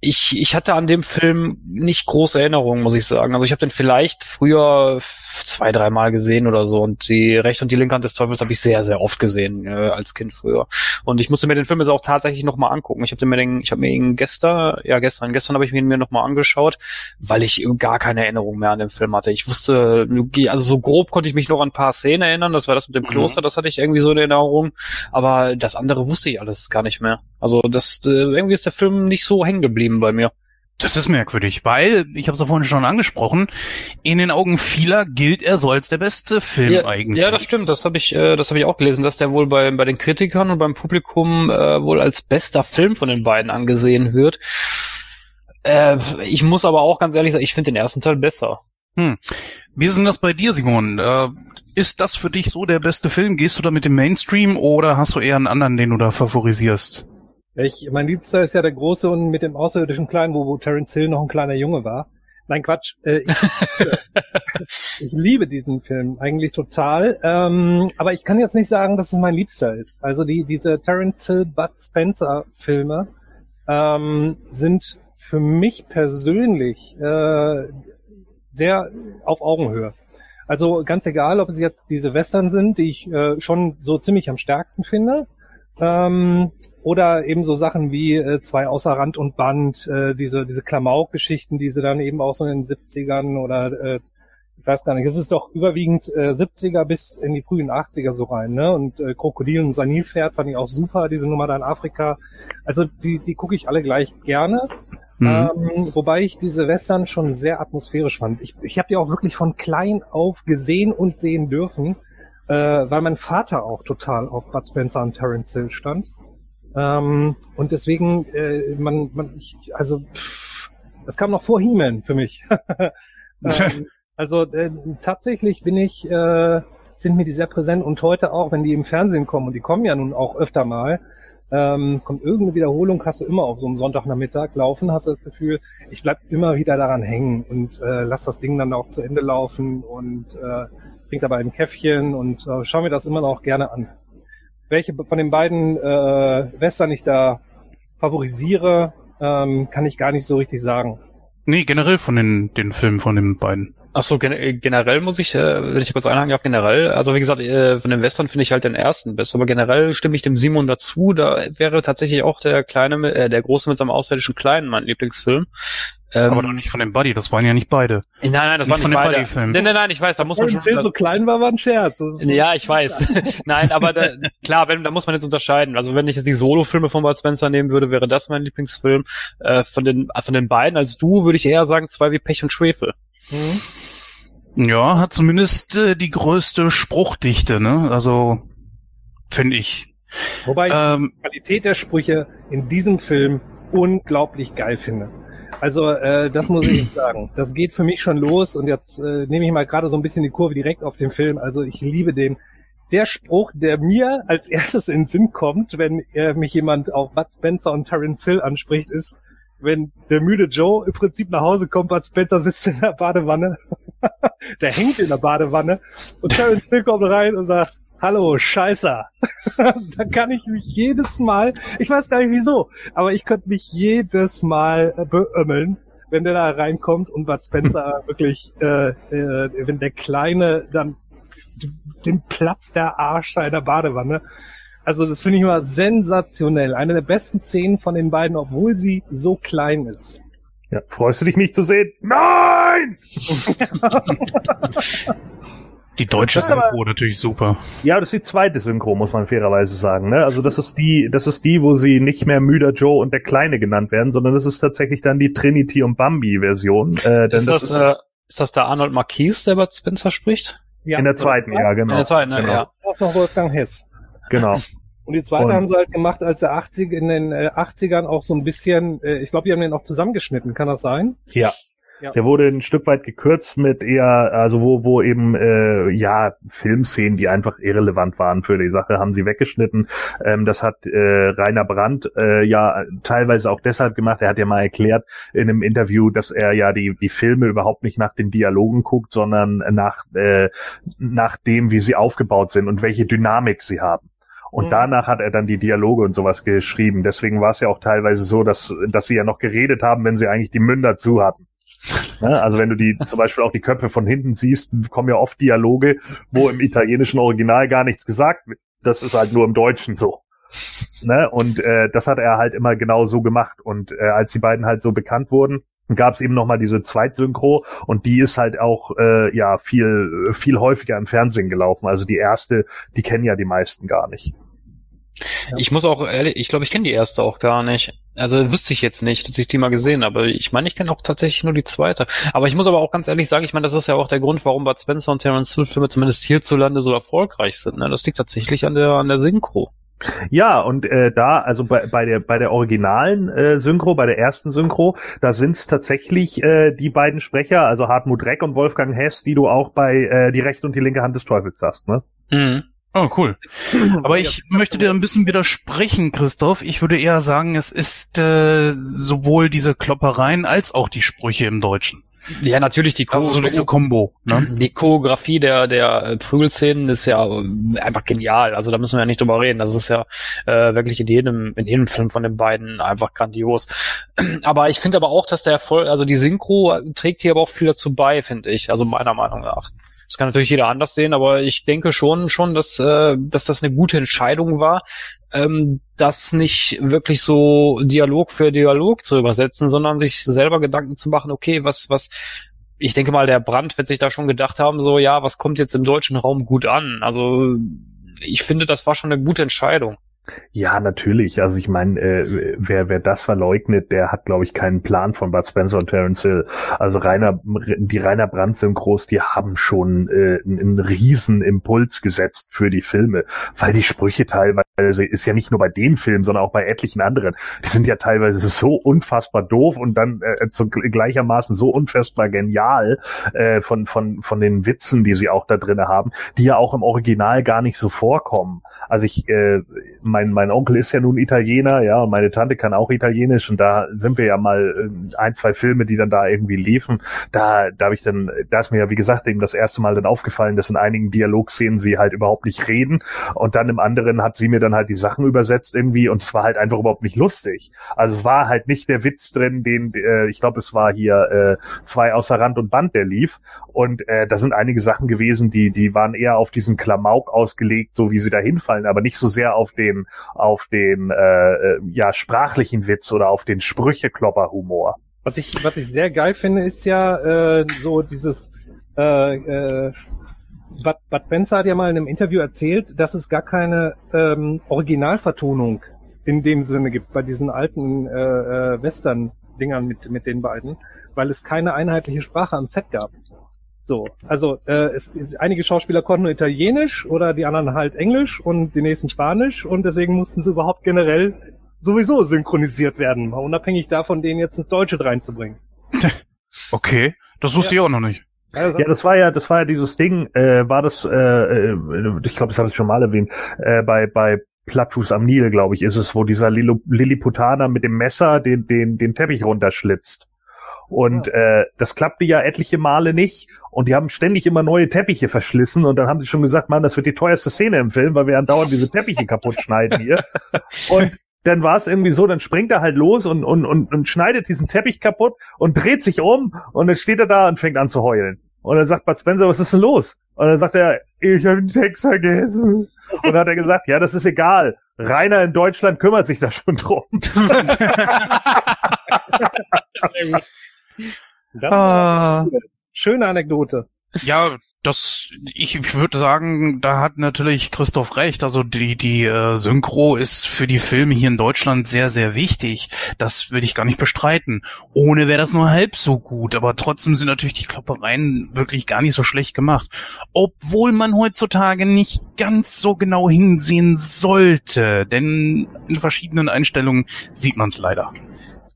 ich, ich hatte an dem Film nicht große Erinnerungen, muss ich sagen. Also ich habe den vielleicht früher zwei, dreimal gesehen oder so und die rechte und die linke Hand des Teufels habe ich sehr, sehr oft gesehen äh, als Kind früher. Und ich musste mir den Film jetzt auch tatsächlich nochmal angucken. Ich habe mir den, ich habe mir ihn gestern, ja gestern, gestern habe ich mir ihn mir nochmal angeschaut, weil ich gar keine Erinnerung mehr an den Film hatte. Ich wusste, also so grob konnte ich mich noch an ein paar Szenen erinnern. Das war das mit dem mhm. Kloster, das hatte ich irgendwie so in Erinnerung. Aber das andere wusste ich alles gar nicht mehr. Also das äh, irgendwie ist der Film nicht so hängen geblieben bei mir. Das ist merkwürdig, weil, ich habe es ja vorhin schon angesprochen, in den Augen vieler gilt er so als der beste Film ja, eigentlich. Ja, das stimmt, das habe ich, äh, das habe ich auch gelesen, dass der wohl bei, bei den Kritikern und beim Publikum äh, wohl als bester Film von den beiden angesehen wird. Äh, ich muss aber auch ganz ehrlich sagen, ich finde den ersten Teil besser. Hm. Wie ist denn das bei dir, Simon? Äh, ist das für dich so der beste Film? Gehst du da mit dem Mainstream oder hast du eher einen anderen, den du da favorisierst? Ich, mein Liebster ist ja der große und mit dem außerirdischen Kleinen, wo, wo Terence Hill noch ein kleiner Junge war. Nein, Quatsch. Äh, ich, ich, liebe diesen Film eigentlich total. Ähm, aber ich kann jetzt nicht sagen, dass es mein Liebster ist. Also die, diese Terence Hill, Bud Spencer Filme ähm, sind für mich persönlich äh, sehr auf Augenhöhe. Also ganz egal, ob es jetzt diese Western sind, die ich äh, schon so ziemlich am stärksten finde, ähm, oder eben so Sachen wie äh, zwei außer Rand und Band, äh, diese, diese Klamauk-Geschichten, die sie dann eben auch so in den 70ern oder äh, ich weiß gar nicht, es ist doch überwiegend äh, 70er bis in die frühen 80er so rein, ne? Und äh, Krokodil und Sanilpferd fand ich auch super, diese Nummer da in Afrika. Also die, die gucke ich alle gleich gerne. Mhm. Ähm, wobei ich diese Western schon sehr atmosphärisch fand. Ich, ich habe die auch wirklich von klein auf gesehen und sehen dürfen äh, weil mein Vater auch total auf Bud Spencer und Terence Hill stand. Ähm, und deswegen, äh, man, man, ich, also, pff, das kam noch vor He-Man für mich. ähm, also äh, tatsächlich bin ich, äh, sind mir die sehr präsent und heute auch, wenn die im Fernsehen kommen, und die kommen ja nun auch öfter mal, ähm, kommt irgendeine Wiederholung, hast du immer auf so einem Sonntagnachmittag laufen, hast du das Gefühl, ich bleib immer wieder daran hängen und äh, lass das Ding dann auch zu Ende laufen und äh, trink dabei ein Käffchen und äh, schau mir das immer noch gerne an. Welche von den beiden äh, Western ich da favorisiere, ähm, kann ich gar nicht so richtig sagen. Nee, generell von den, den Filmen von den beiden. Ach so, gen äh, generell muss ich, äh, wenn ich kurz einhaken darf, generell, also wie gesagt, äh, von den Western finde ich halt den ersten best, aber generell stimme ich dem Simon dazu, da wäre tatsächlich auch der kleine, äh, der große mit seinem ausländischen Kleinen mein Lieblingsfilm. Ähm, aber doch nicht von dem Buddy, das waren ja nicht beide. Nein, nein, das Nicht waren von nicht beide. Nein, nein, nein, ich weiß, da muss man schon. Film so klein war, war ein Scherz. Ja, ich weiß. Nein, aber da, klar, wenn, da muss man jetzt unterscheiden. Also wenn ich jetzt die Solo-Filme von Bud Spencer nehmen würde, wäre das mein Lieblingsfilm. Äh, von den von den beiden als du würde ich eher sagen zwei wie Pech und Schwefel. Mhm. Ja, hat zumindest äh, die größte Spruchdichte, ne? Also, finde ich. Wobei ich Ähm, die Qualität der Sprüche in diesem Film unglaublich geil finde. Also äh, das muss ich sagen. Das geht für mich schon los und jetzt äh, nehme ich mal gerade so ein bisschen die Kurve direkt auf den Film. Also ich liebe den. Der Spruch, der mir als erstes in den Sinn kommt, wenn äh, mich jemand auf Bud Spencer und Terence Hill anspricht, ist, wenn der müde Joe im Prinzip nach Hause kommt, Bud Spencer sitzt in der Badewanne, der hängt in der Badewanne und Terence Hill kommt rein und sagt, Hallo, Scheißer. da kann ich mich jedes Mal, ich weiß gar nicht wieso, aber ich könnte mich jedes Mal äh, beömmeln, wenn der da reinkommt und Bud Spencer wirklich, äh, äh, wenn der Kleine dann den Platz der Arsch in der Badewanne. Also das finde ich immer sensationell. Eine der besten Szenen von den beiden, obwohl sie so klein ist. Ja, freust du dich nicht zu sehen? Nein! die deutsche Das ist aber- Synchro natürlich super. Ja, das ist die zweite Synchro, muss man fairerweise sagen. Ne? Also das ist die, das ist die, wo sie nicht mehr müder Joe und der Kleine genannt werden, sondern das ist tatsächlich dann die Trinity und Bambi-Version. Äh, denn Ist das, äh, ist das der Arnold Marquis, der Bud Spencer spricht? Ja, in der zweiten, ja, genau. In der zweiten, ne? genau. ja. Auch noch Wolfgang Hess. Genau. Und die zweite Und- haben sie halt gemacht, als der 80 in den äh, 80ern auch so ein bisschen, äh, ich glaube, die haben den auch zusammengeschnitten, kann das sein? Ja. Ja. Der wurde ein Stück weit gekürzt mit eher, also wo, wo eben äh, ja Filmszenen, die einfach irrelevant waren für die Sache, haben sie weggeschnitten. Ähm, das hat äh, Rainer Brandt äh, ja teilweise auch deshalb gemacht. Er hat ja mal erklärt in einem Interview, dass er ja die die Filme überhaupt nicht nach den Dialogen guckt, sondern nach äh, nach dem, wie sie aufgebaut sind und welche Dynamik sie haben. Und Mhm. danach hat er dann die Dialoge und sowas geschrieben. Deswegen war es ja auch teilweise so, dass, dass sie ja noch geredet haben, wenn sie eigentlich die Münder zu hatten. Ne? Also wenn du die zum Beispiel auch die Köpfe von hinten siehst, kommen ja oft Dialoge, wo im italienischen Original gar nichts gesagt wird. Das ist halt nur im Deutschen so. Ne? Und äh, das hat er halt immer genau so gemacht. Und äh, als die beiden halt so bekannt wurden, gab es eben noch mal diese Zweitsynchro und die ist halt auch äh, ja viel viel häufiger im Fernsehen gelaufen. Also die erste, die kennen ja die meisten gar nicht. Ich muss auch ehrlich, ich glaube, ich kenne die erste auch gar nicht. Also wüsste ich jetzt nicht, dass ich die mal gesehen habe. Ich meine, ich kenne auch tatsächlich nur die zweite. Aber ich muss aber auch ganz ehrlich sagen, ich meine, das ist ja auch der Grund, warum Bud Spencer und Terence Hill Filme zumindest hierzulande so erfolgreich sind. Ne? Das liegt tatsächlich an der an der Synchro. Ja, und äh, da, also bei, bei der bei der originalen äh, Synchro, bei der ersten Synchro, da sind es tatsächlich äh, die beiden Sprecher, also Hartmut Reck und Wolfgang Hess, die du auch bei äh, die rechte und die linke Hand des Teufels hast, ne? Mhm. Oh, cool. Aber ich möchte dir ein bisschen widersprechen, Christoph. Ich würde eher sagen, es ist äh, sowohl diese Kloppereien als auch die Sprüche im Deutschen. Ja, natürlich die Also so diese Kombo. Ne? die Choreografie der der äh, Prügelszenen ist ja äh, einfach genial. Also da müssen wir ja nicht drüber reden. Das ist ja äh, wirklich in jedem in jedem Film von den beiden einfach grandios. Aber ich finde aber auch, dass der Erfolg, also die Synchro trägt hier aber auch viel dazu bei, finde ich. Also meiner Meinung nach. Das kann natürlich jeder anders sehen, aber ich denke schon, schon, dass, äh, dass das eine gute Entscheidung war, ähm, das nicht wirklich so Dialog für Dialog zu übersetzen, sondern sich selber Gedanken zu machen, okay, was, was, ich denke mal, der Brand wird sich da schon gedacht haben, so, ja, was kommt jetzt im deutschen Raum gut an? Also, ich finde, das war schon eine gute Entscheidung. Ja, natürlich. Also ich meine, äh, wer, wer das verleugnet, der hat, glaube ich, keinen Plan von Bud Spencer und Terence Hill. Also Rainer, die Rainer Brandt Synchros, die haben schon äh, einen riesen Impuls gesetzt für die Filme, weil die Sprüche teilweise, ist ja nicht nur bei dem Film, sondern auch bei etlichen anderen, die sind ja teilweise so unfassbar doof und dann äh, zu, gleichermaßen so unfassbar genial äh, von, von, von den Witzen, die sie auch da drinne haben, die ja auch im Original gar nicht so vorkommen. Also ich, äh, mein, mein Onkel ist ja nun Italiener, ja, und meine Tante kann auch Italienisch und da sind wir ja mal äh, ein, zwei Filme, die dann da irgendwie liefen. Da, da habe ich dann, da ist mir ja wie gesagt eben das erste Mal dann aufgefallen, dass in einigen Dialogszenen sie halt überhaupt nicht reden und dann im anderen hat sie mir dann halt die Sachen übersetzt irgendwie und es war halt einfach überhaupt nicht lustig. Also es war halt nicht der Witz drin, den, äh, ich glaube, es war hier äh, zwei außer Rand und Band, der lief und äh, da sind einige Sachen gewesen, die, die waren eher auf diesen Klamauk ausgelegt, so wie sie da hinfallen, aber nicht so sehr auf den, auf den äh, äh, ja sprachlichen Witz oder auf den Sprücheklopper-Humor. Was ich, was ich sehr geil finde, ist ja äh, so dieses äh, äh, Bud, Bud Spencer hat ja mal in einem Interview erzählt, dass es gar keine ähm, Originalvertonung in dem Sinne gibt bei diesen alten äh, äh, Western-Dingern mit, mit den beiden, weil es keine einheitliche Sprache am Set gab. So, also äh, es, einige Schauspieler konnten nur Italienisch oder die anderen halt Englisch und die nächsten Spanisch und deswegen mussten sie überhaupt generell sowieso synchronisiert werden, mal unabhängig davon, denen jetzt ins Deutsche reinzubringen. Okay, das wusste ja. ich auch noch nicht. ja, das war ja, das war ja dieses Ding, äh, war das, äh, äh ich glaube, das habe ich schon mal erwähnt, äh, bei bei Plattfuß am Nil, glaube ich, ist es, wo dieser Lilliputaner mit dem Messer den den den Teppich runterschlitzt. Und äh, das klappte ja etliche Male nicht. Und die haben ständig immer neue Teppiche verschlissen. Und dann haben sie schon gesagt, Mann, das wird die teuerste Szene im Film, weil wir andauernd diese Teppiche kaputt schneiden hier. Und dann war es irgendwie so, dann springt er halt los und, und, und, und schneidet diesen Teppich kaputt und dreht sich um und dann steht er da und fängt an zu heulen. Und dann sagt Bud Spencer, was ist denn los? Und dann sagt er, ich habe den Text vergessen. Und dann hat er gesagt, ja, das ist egal. Rainer in Deutschland kümmert sich da schon drum. ah. Schöne Anekdote. Ja, das, ich, ich würde sagen, da hat natürlich Christoph recht. Also die, die äh, Synchro ist für die Filme hier in Deutschland sehr, sehr wichtig. Das würde ich gar nicht bestreiten. Ohne wäre das nur halb so gut. Aber trotzdem sind natürlich die Kloppereien wirklich gar nicht so schlecht gemacht. Obwohl man heutzutage nicht ganz so genau hinsehen sollte. Denn in verschiedenen Einstellungen sieht man es leider.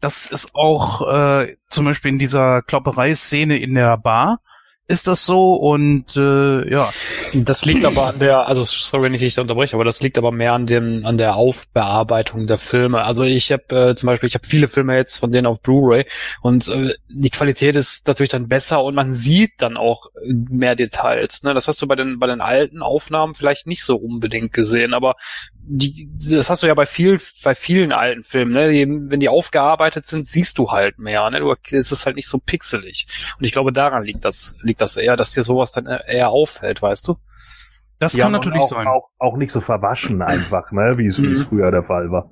Das ist auch äh, zum Beispiel in dieser Klopperei-Szene in der Bar ist das so und äh, ja. Das liegt aber an der, also sorry, wenn ich dich unterbreche, aber das liegt aber mehr an dem, an der Aufbearbeitung der Filme. Also ich habe äh, zum Beispiel, ich habe viele Filme jetzt von denen auf Blu-ray und äh, die Qualität ist natürlich dann besser und man sieht dann auch mehr Details. Ne? Das hast du bei den bei den alten Aufnahmen vielleicht nicht so unbedingt gesehen, aber die, das hast du ja bei viel, bei vielen alten Filmen, ne? Die, wenn die aufgearbeitet sind, siehst du halt mehr, ne? Du, es ist halt nicht so pixelig. Und ich glaube, daran liegt das, liegt das eher, dass dir sowas dann eher auffällt, weißt du? Das ja, kann natürlich auch, sein. Auch, auch nicht so verwaschen einfach, ne? Wie es, mhm. früher der Fall war.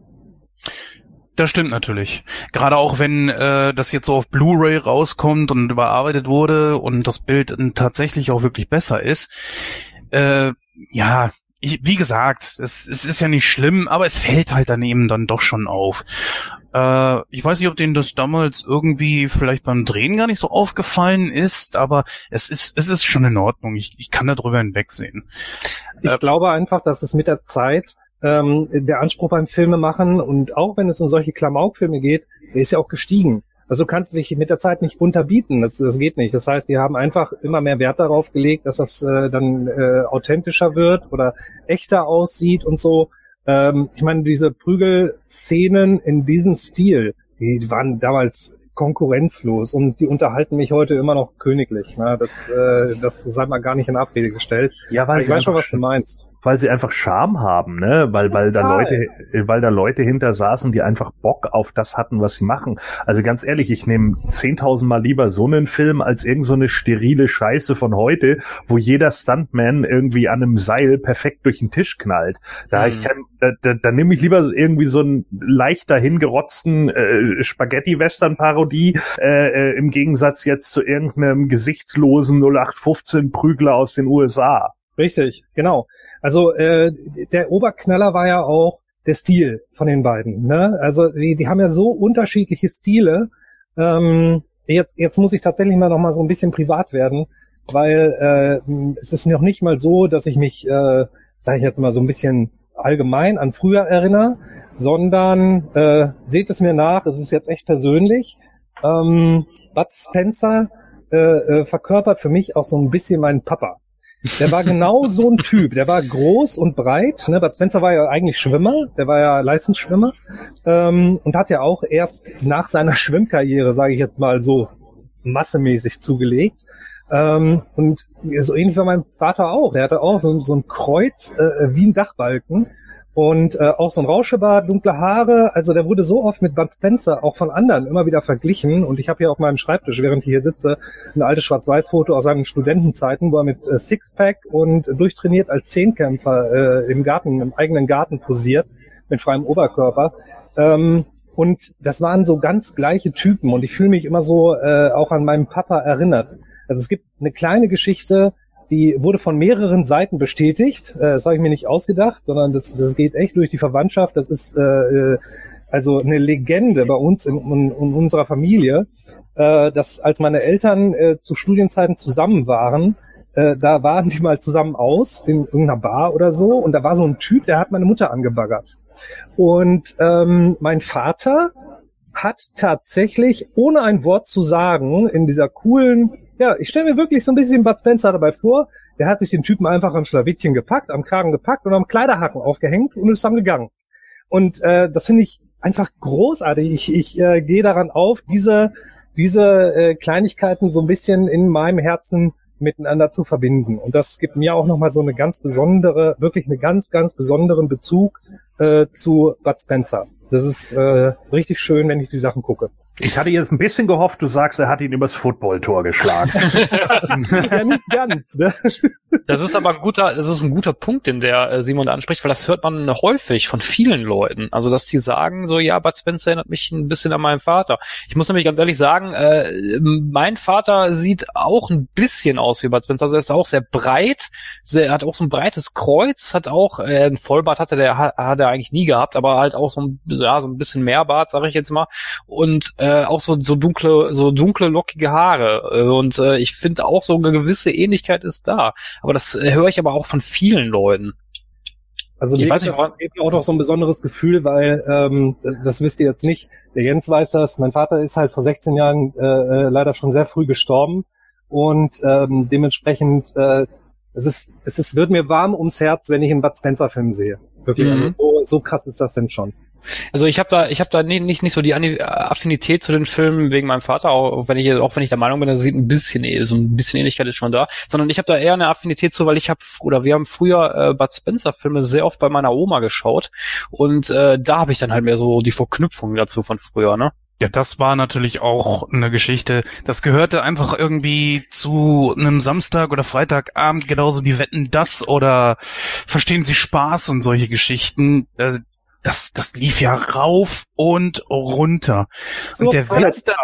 Das stimmt natürlich. Gerade auch wenn äh, das jetzt so auf Blu-ray rauskommt und überarbeitet wurde und das Bild tatsächlich auch wirklich besser ist. Äh, ja, wie gesagt, es, es ist ja nicht schlimm, aber es fällt halt daneben dann doch schon auf. Äh, ich weiß nicht, ob denen das damals irgendwie vielleicht beim Drehen gar nicht so aufgefallen ist, aber es ist, es ist schon in Ordnung. Ich, ich kann darüber hinwegsehen. Ich äh, glaube einfach, dass es mit der Zeit ähm, der Anspruch beim Filmemachen und auch wenn es um solche Klamaukfilme geht, der ist ja auch gestiegen. Also du kannst dich mit der Zeit nicht unterbieten, das, das geht nicht. Das heißt, die haben einfach immer mehr Wert darauf gelegt, dass das äh, dann äh, authentischer wird oder echter aussieht und so. Ähm, ich meine, diese Prügelszenen in diesem Stil, die waren damals konkurrenzlos und die unterhalten mich heute immer noch königlich. Ne? Das, äh, das sei mal gar nicht in Abrede gestellt. Ja, weil ich weiß schon, was du meinst weil sie einfach Charme haben, ne? Weil, weil da Leute, weil da Leute hinter saßen, die einfach Bock auf das hatten, was sie machen. Also ganz ehrlich, ich nehme 10.000 Mal lieber so einen Film als irgend so eine sterile Scheiße von heute, wo jeder Stuntman irgendwie an einem Seil perfekt durch den Tisch knallt. Da, mhm. ich kann, da, da, da nehme ich lieber irgendwie so einen leicht dahingerotzten äh, Spaghetti-Western-Parodie äh, äh, im Gegensatz jetzt zu irgendeinem gesichtslosen 0815-Prügler aus den USA. Richtig, genau. Also äh, der Oberknaller war ja auch der Stil von den beiden. Ne? Also die, die haben ja so unterschiedliche Stile. Ähm, jetzt, jetzt muss ich tatsächlich mal noch mal so ein bisschen privat werden, weil äh, es ist noch nicht mal so, dass ich mich, äh, sage ich jetzt mal so ein bisschen allgemein an früher erinnere, sondern äh, seht es mir nach, es ist jetzt echt persönlich. Ähm, Bud Spencer äh, äh, verkörpert für mich auch so ein bisschen meinen Papa. Der war genau so ein Typ. Der war groß und breit. Ne? Bud Spencer war ja eigentlich Schwimmer. Der war ja Leistungsschwimmer ähm, und hat ja auch erst nach seiner Schwimmkarriere, sage ich jetzt mal so, massemäßig zugelegt. Ähm, und so ähnlich war mein Vater auch. Der hatte auch so, so ein Kreuz äh, wie ein Dachbalken und äh, auch so ein Rauschebart, dunkle Haare. Also der wurde so oft mit Bud Spencer auch von anderen immer wieder verglichen. Und ich habe hier auf meinem Schreibtisch, während ich hier sitze, ein altes Schwarz-Weiß-Foto aus seinen Studentenzeiten, wo er mit äh, Sixpack und durchtrainiert als Zehnkämpfer äh, im Garten, im eigenen Garten posiert, mit freiem Oberkörper. Ähm, und das waren so ganz gleiche Typen. Und ich fühle mich immer so äh, auch an meinen Papa erinnert. Also es gibt eine kleine Geschichte, die wurde von mehreren Seiten bestätigt. Äh, das habe ich mir nicht ausgedacht, sondern das, das geht echt durch die Verwandtschaft. Das ist äh, äh also eine Legende bei uns in, in, in unserer Familie, äh, dass als meine Eltern äh, zu Studienzeiten zusammen waren, äh, da waren die mal zusammen aus in irgendeiner Bar oder so und da war so ein Typ, der hat meine Mutter angebaggert. Und ähm, mein Vater hat tatsächlich, ohne ein Wort zu sagen, in dieser coolen ja, ich stelle mir wirklich so ein bisschen Bud Spencer dabei vor. Der hat sich den Typen einfach am Schlawittchen gepackt, am Kragen gepackt und am Kleiderhaken aufgehängt und ist dann gegangen. Und äh, das finde ich einfach großartig. Ich, ich äh, gehe daran auf, diese, diese äh, Kleinigkeiten so ein bisschen in meinem Herzen miteinander zu verbinden. Und das gibt mir auch nochmal so eine ganz besondere, wirklich eine ganz, ganz besonderen Bezug äh, zu Bud Spencer. Das ist äh, richtig schön, wenn ich die Sachen gucke. Ich hatte jetzt ein bisschen gehofft, du sagst, er hat ihn übers Footballtor geschlagen. ja, nicht ganz. Ne? Das ist aber ein guter, das ist ein guter Punkt, den der äh, Simon anspricht, weil das hört man häufig von vielen Leuten. Also, dass die sagen so, ja, Bud Spencer erinnert mich ein bisschen an meinen Vater. Ich muss nämlich ganz ehrlich sagen, äh, mein Vater sieht auch ein bisschen aus wie Bud Spencer. Also, er ist auch sehr breit, sehr, hat auch so ein breites Kreuz, hat auch, äh, ein Vollbart hatte der, hat er eigentlich nie gehabt, aber halt auch so ein, ja, so ein bisschen mehr Bart, sag ich jetzt mal. Und, äh, auch so, so dunkle, so dunkle, lockige Haare. Äh, und äh, ich finde auch so eine gewisse Ähnlichkeit ist da. Aber das äh, höre ich aber auch von vielen Leuten. Also ich weiß nicht, war auch noch so ein besonderes Gefühl, weil ähm, das, das wisst ihr jetzt nicht. Der Jens weiß das. Mein Vater ist halt vor 16 Jahren äh, äh, leider schon sehr früh gestorben und ähm, dementsprechend äh, es ist es ist wird mir warm ums Herz, wenn ich einen Bud Spencer Film sehe. Wirklich, mhm. also so, so krass ist das denn schon. Also ich habe da, ich habe da nicht, nicht, nicht so die Affinität zu den Filmen wegen meinem Vater, auch wenn ich, auch wenn ich der Meinung bin, das sieht ein bisschen, so ein bisschen Ähnlichkeit ist schon da, sondern ich habe da eher eine Affinität zu, weil ich habe oder wir haben früher äh, Bud Spencer Filme sehr oft bei meiner Oma geschaut und äh, da habe ich dann halt mehr so die Verknüpfung dazu von früher, ne? Ja, das war natürlich auch eine Geschichte. Das gehörte einfach irgendwie zu einem Samstag oder Freitagabend, genauso wie Wetten das oder Verstehen Sie Spaß und solche Geschichten. Das, das lief ja rauf und runter. Zur und der Witz da,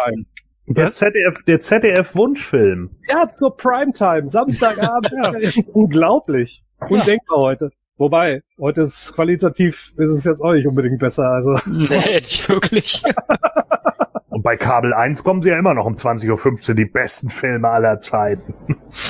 der ZDF, der ZDF-Wunschfilm. Ja, zur Primetime, Samstagabend. ja. ist unglaublich. Undenkbar heute. Wobei, heute ist qualitativ, ist es jetzt auch nicht unbedingt besser, also. Nee, nicht wirklich. Und bei Kabel 1 kommen sie ja immer noch um 20.15 Uhr die besten Filme aller Zeiten.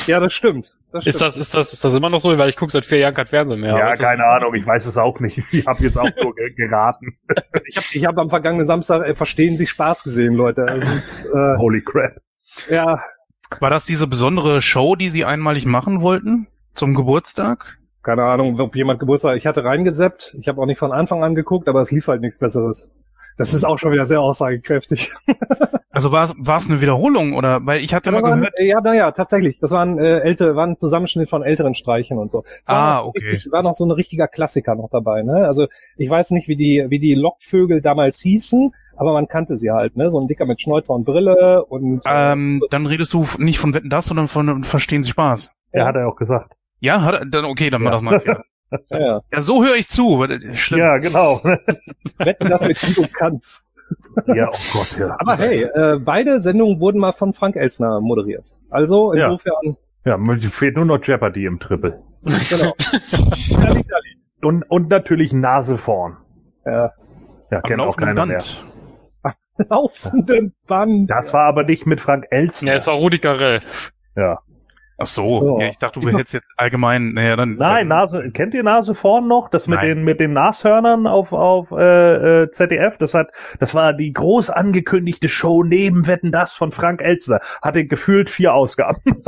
Ja, das stimmt. Das ist das, ist das, ist das immer noch so? Weil ich gucke seit vier Jahren kein Fernsehen mehr. Ja, keine Ahnung, ich weiß es auch nicht. Ich habe jetzt auch nur geraten. ich habe ich hab am vergangenen Samstag äh, Verstehen Sie Spaß gesehen, Leute. Ist, äh, Holy crap. Ja. War das diese besondere Show, die Sie einmalig machen wollten? Zum Geburtstag? Keine Ahnung, ob jemand Geburtstag. Ich hatte reingeseppt. Ich habe auch nicht von Anfang an geguckt, aber es lief halt nichts Besseres. Das ist auch schon wieder sehr aussagekräftig. also war es eine Wiederholung oder weil ich hatte ja, mal gehört. Ja, naja, tatsächlich. Das waren äh, ältere, waren ein Zusammenschnitt von älteren Streichen und so. Es ah, okay. Richtig, war noch so ein richtiger Klassiker noch dabei. Ne? Also ich weiß nicht, wie die wie die Lockvögel damals hießen, aber man kannte sie halt, ne? So ein Dicker mit Schnäuzer und Brille und. Ähm, äh, dann redest du nicht von Wetten das, sondern von Verstehen Sie Spaß. Ja, hat er auch gesagt. Ja, hat er, dann okay, dann ja. mal das mal. Ja. Ja, ja. so höre ich zu. Schlimm. Ja, genau. Wetten das mit Guido Kanz. Ja, oh Gott, ja. Aber hey, äh, beide Sendungen wurden mal von Frank Elsner moderiert. Also insofern. Ja, ja fehlt nur noch Jeopardy im Triple. Genau. und, und natürlich Nase vorn. Ja. Ja, Am kennt auch keiner mehr. Band. Laufenden Band. Das war aber nicht mit Frank Elstner. Ja, es war Rudi Carell. ja. Ach so, So. Ja, ich dachte, du hättest jetzt allgemein, naja, dann. Nein, dann, Nase, kennt ihr Nase vorn noch? Das mit Nein. den mit den Nashörnern auf auf äh, äh, ZDF. Das hat, das war die groß angekündigte Show neben Wetten das von Frank Elstner. Hatte gefühlt vier Ausgaben.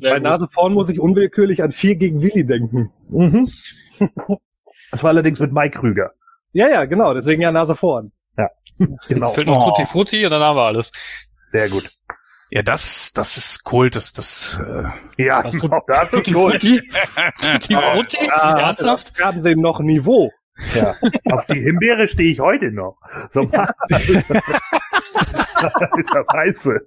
Bei Nase vorn muss ich unwillkürlich an vier gegen Willi denken. mhm. Das war allerdings mit Mike Krüger. Ja, ja, genau, deswegen ja Nase vorn. Genau. Jetzt fehlt noch Oh, Tutti Frutti und dann haben wir alles. sehr gut. Ja, das, das ist Kult, das, das, äh, Ja, Was, genau, das ist Tutti gut. Frutti? Tutti Frutti? Ernsthaft? Das Fernsehen noch Niveau. Ja. Auf die Himbeere stehe ich heute noch. So Alter, Weiße.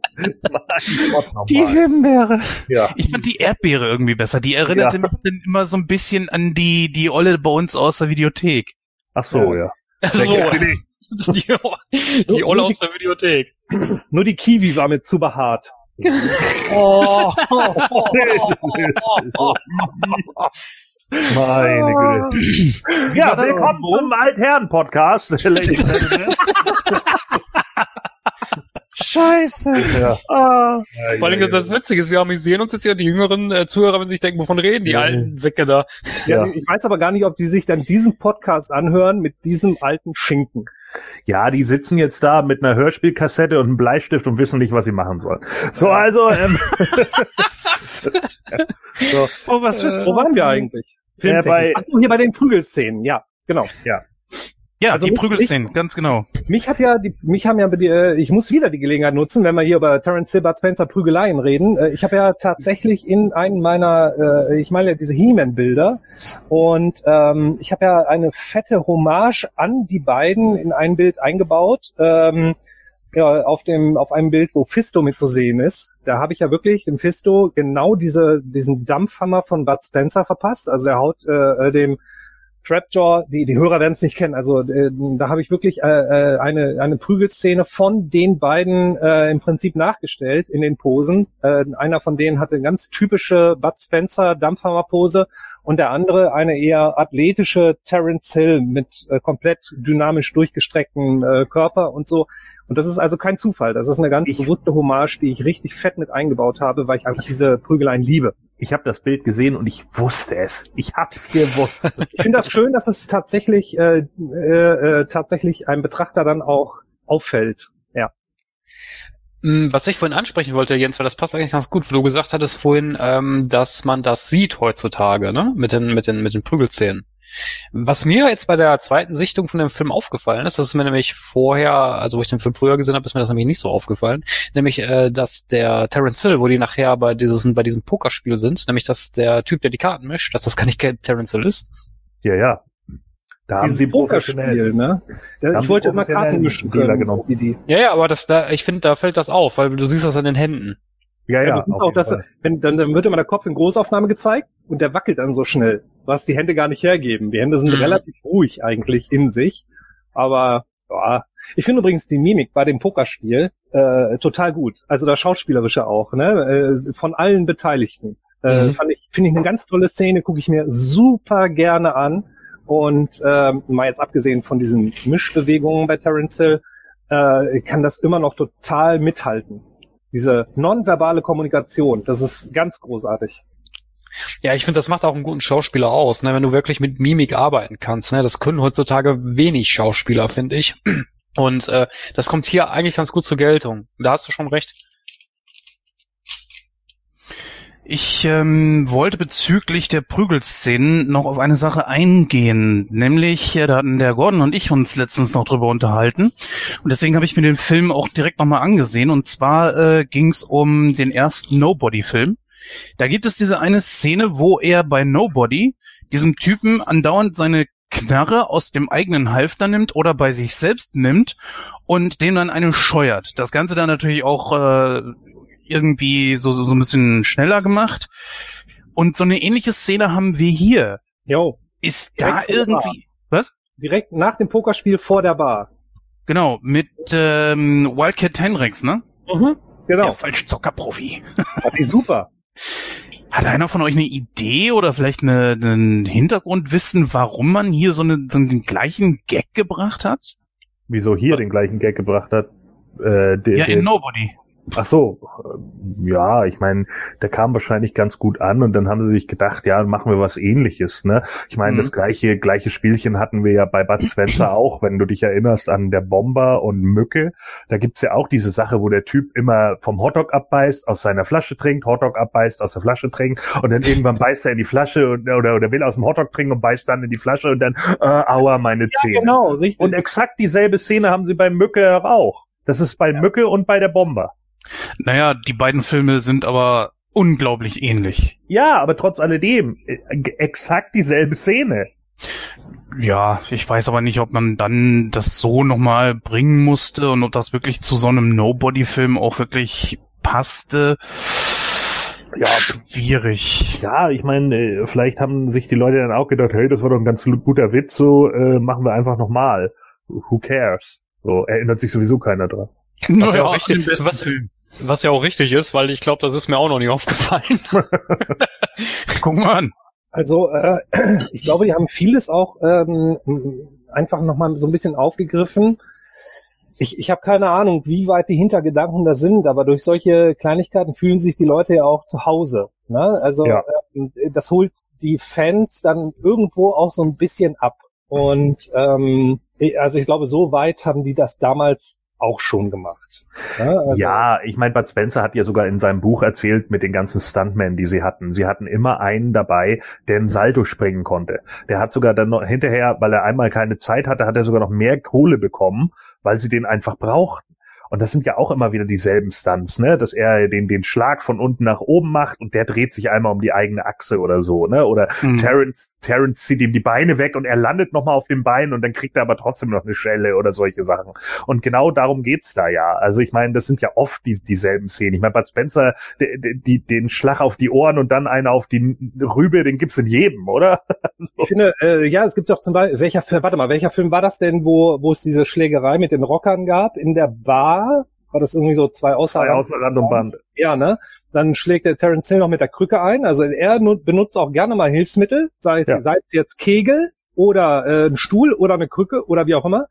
Nochmal. Himbeere. Ja. Ich fand die Erdbeere irgendwie besser. Die erinnerte Ja. mich dann immer so ein bisschen an die, die Olle bei uns aus der Videothek. Ach so, ja. So, Die, die Olle aus der Videothek. Nur die Kiwi war mir zu behaart. Oh. Meine Güte. Ja, das willkommen so? zum Altherren-Podcast. Scheiße. ja. Ah, Vor allem, das Witzige ist, wir amüsieren uns jetzt ja die jüngeren äh, Zuhörer, wenn sie sich denken, wovon reden die Ja. alten Säcke da. ja. Ja. Ich weiß aber gar nicht, ob die sich dann diesen Podcast anhören mit diesem alten Schinken. Ja, die sitzen jetzt da mit einer Hörspielkassette und einem Bleistift und wissen nicht, was sie machen sollen. So, also, ähm, so, Oh, was wird's? Wo waren wir eigentlich? äh, bei, Ach so, hier bei den Prügelszenen, ja, genau. Ja, Also die Prügelszenen, ganz genau. Mich hat ja, die, mich haben ja, die, äh, ich muss wieder die Gelegenheit nutzen, wenn wir hier über Terence Bud Spencer Prügeleien reden. Äh, Ich habe ja tatsächlich in einen meiner, äh, ich meine ja diese He-Man-Bilder und ähm, ich habe ja eine fette Hommage an die beiden in ein Bild eingebaut. Ähm, ja, auf dem, auf einem Bild, wo Fisto mit zu sehen ist, da habe ich ja wirklich dem Fisto genau diese, diesen Dampfhammer von Bud Spencer verpasst. Also er haut äh, dem Trapjaw, die, die Hörer werden es nicht kennen, also äh, da habe ich wirklich äh, äh, eine, eine Prügelszene von den beiden äh, im Prinzip nachgestellt in den Posen. Äh, einer von denen hatte eine ganz typische Bud Spencer Dampfhammer-Pose und der andere eine eher athletische Terence Hill mit äh, komplett dynamisch durchgestreckten äh, Körper und so. Und das ist also kein Zufall. Das ist eine ganz Ich- bewusste Hommage, die ich richtig fett mit eingebaut habe, weil ich einfach diese Prügeleien liebe. Ich habe das Bild gesehen und ich wusste es. Ich hab's gewusst. Ich finde das schön, dass es tatsächlich äh, äh, äh, tatsächlich einem Betrachter dann auch auffällt. Ja. Mm, Was ich vorhin ansprechen wollte, Jens, weil das passt eigentlich ganz gut, wo du gesagt hattest vorhin, ähm, dass man das sieht heutzutage, ne? Mit den, mit den, mit den Prügelszenen. Was mir jetzt bei der zweiten Sichtung von dem Film aufgefallen ist, das ist mir nämlich vorher, also wo ich den Film früher gesehen habe, ist mir das nämlich nicht so aufgefallen, nämlich, äh, dass der Terence Hill, wo die nachher bei diesem, bei diesem Pokerspiel sind, nämlich, dass der Typ, der die Karten mischt, dass das gar nicht Terence Hill ist. ja, ja. Da haben Dieses sie. Pokerspiel, ne? haben ich wollte immer Karten mischen können, genommen. so wie die. Ja, ja, aber das da, ich finde, da fällt das auf, weil du siehst das an den Händen. Ja, Ja, ja. auch jeden das, Fall. wenn, dann, dann wird immer der Kopf in Großaufnahme gezeigt und der wackelt dann so schnell, was die Hände gar nicht hergeben. Die Hände sind Mhm. relativ ruhig eigentlich in sich, aber ja. Ich finde übrigens die Mimik bei dem Pokerspiel äh, total gut. Also das Schauspielerische auch, ne? Äh, von allen Beteiligten. Äh, Mhm. fand ich, finde ich eine ganz tolle Szene, gucke ich mir super gerne an. Und ähm, mal jetzt abgesehen von diesen Mischbewegungen bei Terence Hill, äh, kann das immer noch total mithalten. Diese nonverbale Kommunikation, das ist ganz großartig. Ja, ich finde, das macht auch einen guten Schauspieler aus, ne, wenn du wirklich mit Mimik arbeiten kannst. Ne? Das können heutzutage wenig Schauspieler, finde ich. Und äh, das kommt hier eigentlich ganz gut zur Geltung. Da hast du schon recht. Ich ähm, wollte bezüglich der Prügelszenen noch auf eine Sache eingehen, nämlich äh, da hatten der Gordon und ich uns letztens noch drüber unterhalten und deswegen habe ich mir den Film auch direkt nochmal angesehen und zwar äh, ging es um den ersten Nobody-Film. Da gibt es diese eine Szene, wo er bei Nobody diesem Typen andauernd seine Knarre aus dem eigenen Halfter nimmt oder bei sich selbst nimmt und dem dann eine scheuert. Das Ganze dann natürlich auch äh, irgendwie so, so, so ein bisschen schneller gemacht. Und so eine ähnliche Szene haben wir hier. Jo, Ist da der irgendwie. Was? direkt nach dem Pokerspiel vor der Bar. Genau, mit ähm, Wildcat Tenrex, ne? Mhm, Der genau. Falschzockerprofi. Fand ich super. Hat einer von euch eine Idee oder vielleicht eine, einen Hintergrundwissen, warum man hier so, eine, so einen gleichen Gag gebracht hat? Wieso hier den gleichen Gag gebracht hat? Äh, der, Ja, in Nobody. Ach so, äh, ja, ich meine, der kam wahrscheinlich ganz gut an und dann haben sie sich gedacht, ja, machen wir was ähnliches, ne? Ich meine, Mhm. das gleiche, gleiche Spielchen hatten wir ja bei Bud Spencer auch, wenn du dich erinnerst an der Bomber und Mücke. Da gibt's ja auch diese Sache, wo der Typ immer vom Hotdog abbeißt, aus seiner Flasche trinkt, Hotdog abbeißt, aus der Flasche trinkt und dann irgendwann beißt er in die Flasche und, oder, oder will aus dem Hotdog trinken und beißt dann in die Flasche und dann, äh, aua, meine Zähne. Genau, richtig. Und exakt dieselbe Szene haben sie bei Mücke auch. Das ist bei Mücke und bei der Bomber. Naja, die beiden Filme sind aber unglaublich ähnlich. Ja, aber trotz alledem, äh, exakt dieselbe Szene. Ja, ich weiß aber nicht, ob man dann das so nochmal bringen musste und ob das wirklich zu so einem Nobody-Film auch wirklich passte. Ja, schwierig. Ja, ich meine, äh, vielleicht haben sich die Leute dann auch gedacht, hey, das war doch ein ganz guter Witz, so äh, machen wir einfach nochmal. Who cares? So erinnert sich sowieso keiner dran. Was ja Naja, auch richtig- den besten was- Film. Was ja auch richtig ist, weil ich glaube, das ist mir auch noch nie aufgefallen. Guck mal an. Also äh, ich glaube, die haben vieles auch ähm, einfach nochmal so ein bisschen aufgegriffen. Ich, ich habe keine Ahnung, wie weit die Hintergedanken da sind, aber durch solche Kleinigkeiten fühlen sich die Leute ja auch zu Hause. Ne? Also Ja. ähm, das holt die Fans dann irgendwo auch so ein bisschen ab. Und ähm, also ich glaube, so weit haben die das damals auch schon gemacht. Ne? Also, ja, ich meine, Bud Spencer hat ja sogar in seinem Buch erzählt mit den ganzen Stuntmen, die sie hatten. Sie hatten immer einen dabei, der einen Salto springen konnte. Der hat sogar dann noch hinterher, weil er einmal keine Zeit hatte, hat er sogar noch mehr Kohle bekommen, weil sie den einfach brauchten. Und das sind ja auch immer wieder dieselben Stunts, ne? Dass er den, den Schlag von unten nach oben macht und der dreht sich einmal um die eigene Achse oder so, ne? Oder Hm. Terrence, Terrence zieht ihm die Beine weg und er landet nochmal auf dem Bein und dann kriegt er aber trotzdem noch eine Schelle oder solche Sachen. Und genau darum geht's da ja. Also ich meine, das sind ja oft die, dieselben Szenen. Ich meine, Bud Spencer, die, die, den Schlag auf die Ohren und dann einer auf die Rübe, den gibt's in jedem, oder? Ich finde, äh, ja, es gibt doch zum Beispiel, welcher Film, warte mal, welcher Film war das denn, wo, wo es diese Schlägerei mit den Rockern gab? In der Bar? War das irgendwie so zwei außer Bei außer Rand und Band. Ja, ne? Dann schlägt der Terence Hill noch mit der Krücke ein. Also er nu- benutzt auch gerne mal Hilfsmittel, sei es, Ja. sei es jetzt Kegel oder äh, ein Stuhl oder eine Krücke oder wie auch immer.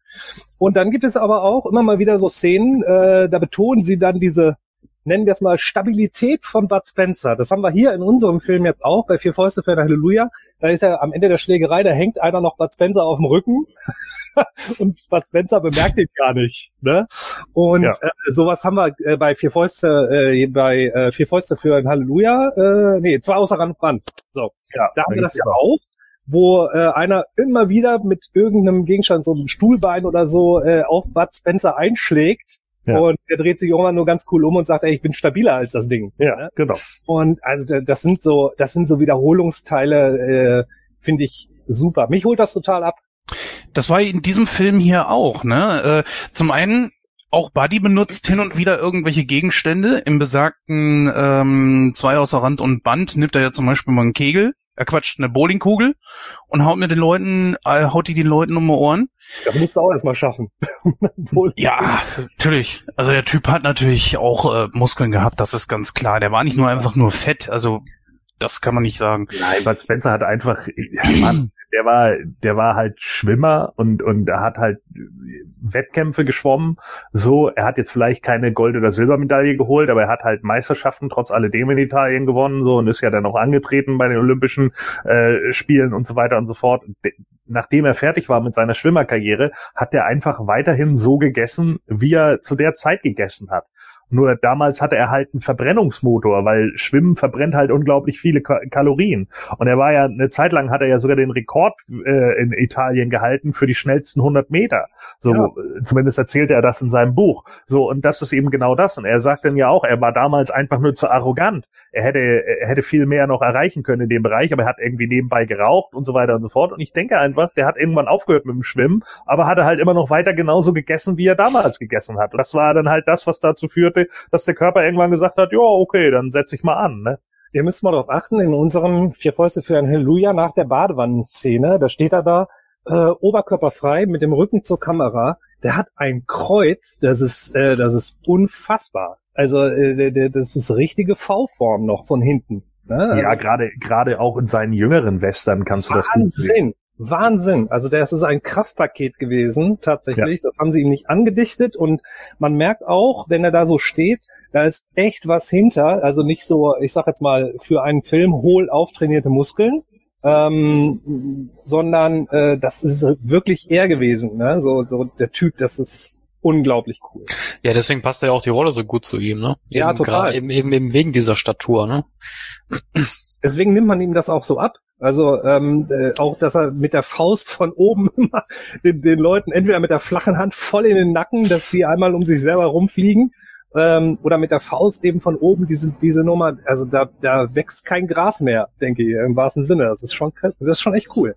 Und dann gibt es aber auch immer mal wieder so Szenen, äh, da betonen sie dann diese, nennen wir es mal, Stabilität von Bud Spencer. Das haben wir hier in unserem Film jetzt auch, bei Vier Fäuste für ein Halleluja. Da ist ja am Ende der Schlägerei, da hängt einer noch Bud Spencer auf dem Rücken. und Bud Spencer bemerkt ihn gar nicht. Ne? Und Ja. äh, sowas haben wir äh, bei Vier Fäuste, äh, bei äh, Vier Fäuste für ein Halleluja, äh, nee, zwei außer Rand und Band. So, Ja, da haben wir das ja auch, wo äh, einer immer wieder mit irgendeinem Gegenstand, so einem Stuhlbein oder so, äh, auf Bud Spencer einschlägt. Ja. Und er dreht sich irgendwann nur ganz cool um und sagt, ey, ich bin stabiler als das Ding. Ja, Ne? genau. Und also da- das sind so, das sind so Wiederholungsteile, äh, finde ich super. Mich holt das total ab. Das war in diesem Film hier auch, ne? Äh, zum einen auch Buddy benutzt hin und wieder irgendwelche Gegenstände. Im besagten ähm, zwei außer Rand und Band nimmt er ja zum Beispiel mal einen Kegel, er quatscht eine Bowlingkugel und haut mit den Leuten, äh, haut die den Leuten um die Ohren. Das musst du auch erstmal schaffen. Ja, natürlich. Also der Typ hat natürlich auch äh, Muskeln gehabt, das ist ganz klar. Der war nicht nur einfach nur fett, also das kann man nicht sagen. Nein, Bud Spencer hat einfach, Mann, der war, der war halt Schwimmer und, und er hat halt Wettkämpfe geschwommen. So, er hat jetzt vielleicht keine Gold- oder Silbermedaille geholt, aber er hat halt Meisterschaften trotz alledem in Italien gewonnen, so, und ist ja dann auch angetreten bei den Olympischen äh, Spielen und so weiter und so fort. De nachdem er fertig war mit seiner Schwimmerkarriere, hat er einfach weiterhin so gegessen, wie er zu der Zeit gegessen hat. Nur damals hatte er halt einen Verbrennungsmotor, weil Schwimmen verbrennt halt unglaublich viele Ka Kalorien. Und er war ja eine Zeit lang hat er ja sogar den Rekord äh, in Italien gehalten für die schnellsten 100 Meter. So Ja. zumindest erzählte er das in seinem Buch. So und das ist eben genau das. Und er sagt dann ja auch, er war damals einfach nur zu arrogant. Er hätte er hätte viel mehr noch erreichen können in dem Bereich, aber er hat irgendwie nebenbei geraucht und so weiter und so fort. Und ich denke einfach, der hat irgendwann aufgehört mit dem Schwimmen, aber hatte halt immer noch weiter genauso gegessen, wie er damals gegessen hat. Und das war dann halt das, was dazu führte, dass der Körper irgendwann gesagt hat, ja, okay, dann setz ich mal an. Ne? Ihr müsst mal darauf achten, in unserem Vier Fäuste für ein Halleluja nach der Badewannenszene, da steht er da, äh, oberkörperfrei mit dem Rücken zur Kamera. Der hat ein Kreuz, das ist, äh, das ist unfassbar. Also äh, der, der, das ist richtige V-Form noch von hinten. Ne? Ja, gerade gerade auch in seinen jüngeren Western kannst du das gut sehen. Wahnsinn. Also das ist ein Kraftpaket gewesen, tatsächlich. Das haben sie ihm nicht angedichtet und man merkt auch, wenn er da so steht, da ist echt was hinter. Also nicht so, ich sag jetzt mal, für einen Film hohl auftrainierte Muskeln, ähm, sondern äh, das ist wirklich er gewesen. Ne? So, so der Typ, das ist unglaublich cool. Ja, deswegen passt ja auch die Rolle so gut zu ihm, ne? Ja, eben total. gra- Eben, eben, eben wegen dieser Statur, ne? Deswegen nimmt man ihm das auch so ab. Also ähm, äh, auch, dass er mit der Faust von oben immer den, den Leuten entweder mit der flachen Hand voll in den Nacken, dass die einmal um sich selber rumfliegen, ähm, oder mit der Faust eben von oben diese diese Nummer. Also da da wächst kein Gras mehr, denke ich im wahrsten Sinne. Das ist schon das ist schon echt cool.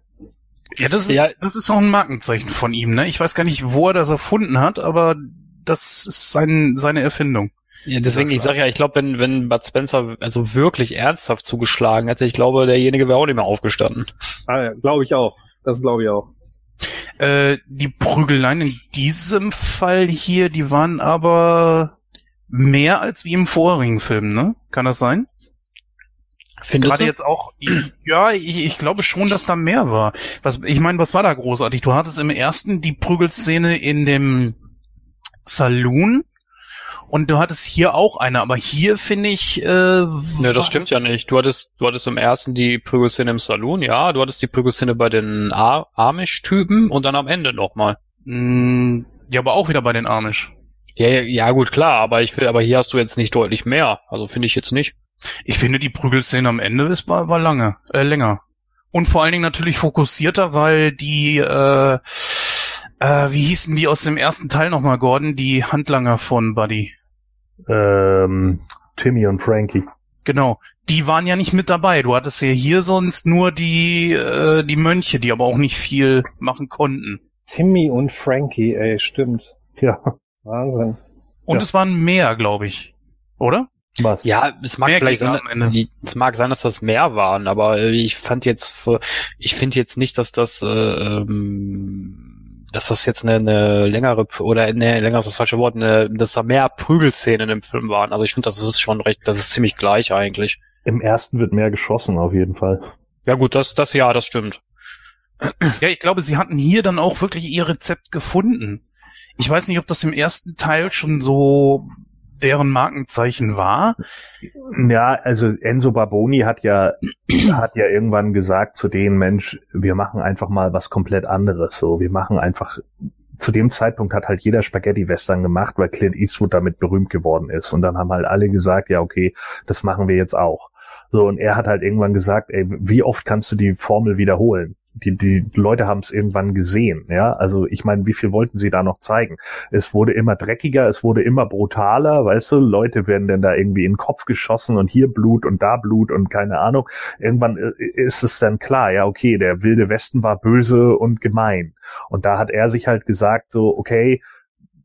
Ja, das ist, Ja. das ist auch ein Markenzeichen von ihm, ne? Ich weiß gar nicht, wo er das erfunden hat, aber das ist sein, seine Erfindung. Ja, deswegen, ich sag ja, ich glaube, wenn, wenn Bud Spencer also wirklich ernsthaft zugeschlagen hätte, ich glaube, derjenige wäre auch nicht mehr aufgestanden. Ah, ja, glaube ich auch. Das glaube ich auch. Äh, die Prügeleien in diesem Fall hier, die waren aber mehr als wie im vorherigen Film, ne? Kann das sein? Findest Gerade du? jetzt auch, ja, ich, ich glaube schon, dass da mehr war. Was, ich meine, was war da großartig? Du hattest im ersten die Prügelszene in dem Saloon und du hattest hier auch eine, aber hier finde ich, äh, Ne, das stimmt ja nicht. Du hattest, du hattest im ersten die Prügelszene im Saloon, ja. Du hattest die Prügelszene bei den Ar- Amish-Typen und dann am Ende nochmal. Mm, Ja, aber auch wieder bei den Amish. Ja, ja, ja, gut, klar, aber ich will, aber hier hast du jetzt nicht deutlich mehr. Also finde ich jetzt nicht. Ich finde, die Prügelszene am Ende ist war, war lange, äh, länger. Und vor allen Dingen natürlich fokussierter, weil die, äh, äh, wie hießen die aus dem ersten Teil nochmal, Gordon? Die Handlanger von Buddy. Ähm, Timmy und Frankie. Genau. Die waren ja nicht mit dabei. Du hattest ja hier sonst nur die, äh, die Mönche, die aber auch nicht viel machen konnten. Timmy und Frankie, ey, stimmt. Ja, Wahnsinn. Und Ja. es waren mehr, glaube ich. Oder? was? Ja, es mag Mehr vielleicht sein, es mag sein, dass das mehr waren, aber ich fand jetzt, ich finde jetzt nicht, dass das, äh, ähm, dass das jetzt eine, eine längere oder ne, länger ist das falsche Wort, eine, dass da mehr Prügelszenen im Film waren. Also ich finde, das ist schon recht, das ist ziemlich gleich eigentlich. Im ersten wird mehr geschossen, auf jeden Fall. Ja gut, das, das ja, das stimmt. Ja, ich glaube, sie hatten hier dann auch wirklich ihr Rezept gefunden. Ich weiß nicht, ob das im ersten Teil schon so deren Markenzeichen war. Ja, also Enzo Barboni hat ja, hat ja irgendwann gesagt zu denen, Mensch, wir machen einfach mal was komplett anderes. So, wir machen einfach, zu dem Zeitpunkt hat halt jeder Spaghetti-Western gemacht, weil Clint Eastwood damit berühmt geworden ist. Und dann haben halt alle gesagt, ja, okay, das machen wir jetzt auch. So, und er hat halt irgendwann gesagt, ey, wie oft kannst du die Formel wiederholen? Die, die Leute haben es irgendwann gesehen, ja. Also ich meine, wie viel wollten sie da noch zeigen? Es wurde immer dreckiger, es wurde immer brutaler, weißt du, Leute werden dann da irgendwie in den Kopf geschossen und hier Blut und da Blut und keine Ahnung. Irgendwann äh, ist es dann klar, ja, okay, der wilde Westen war böse und gemein. Und da hat er sich halt gesagt, so, okay,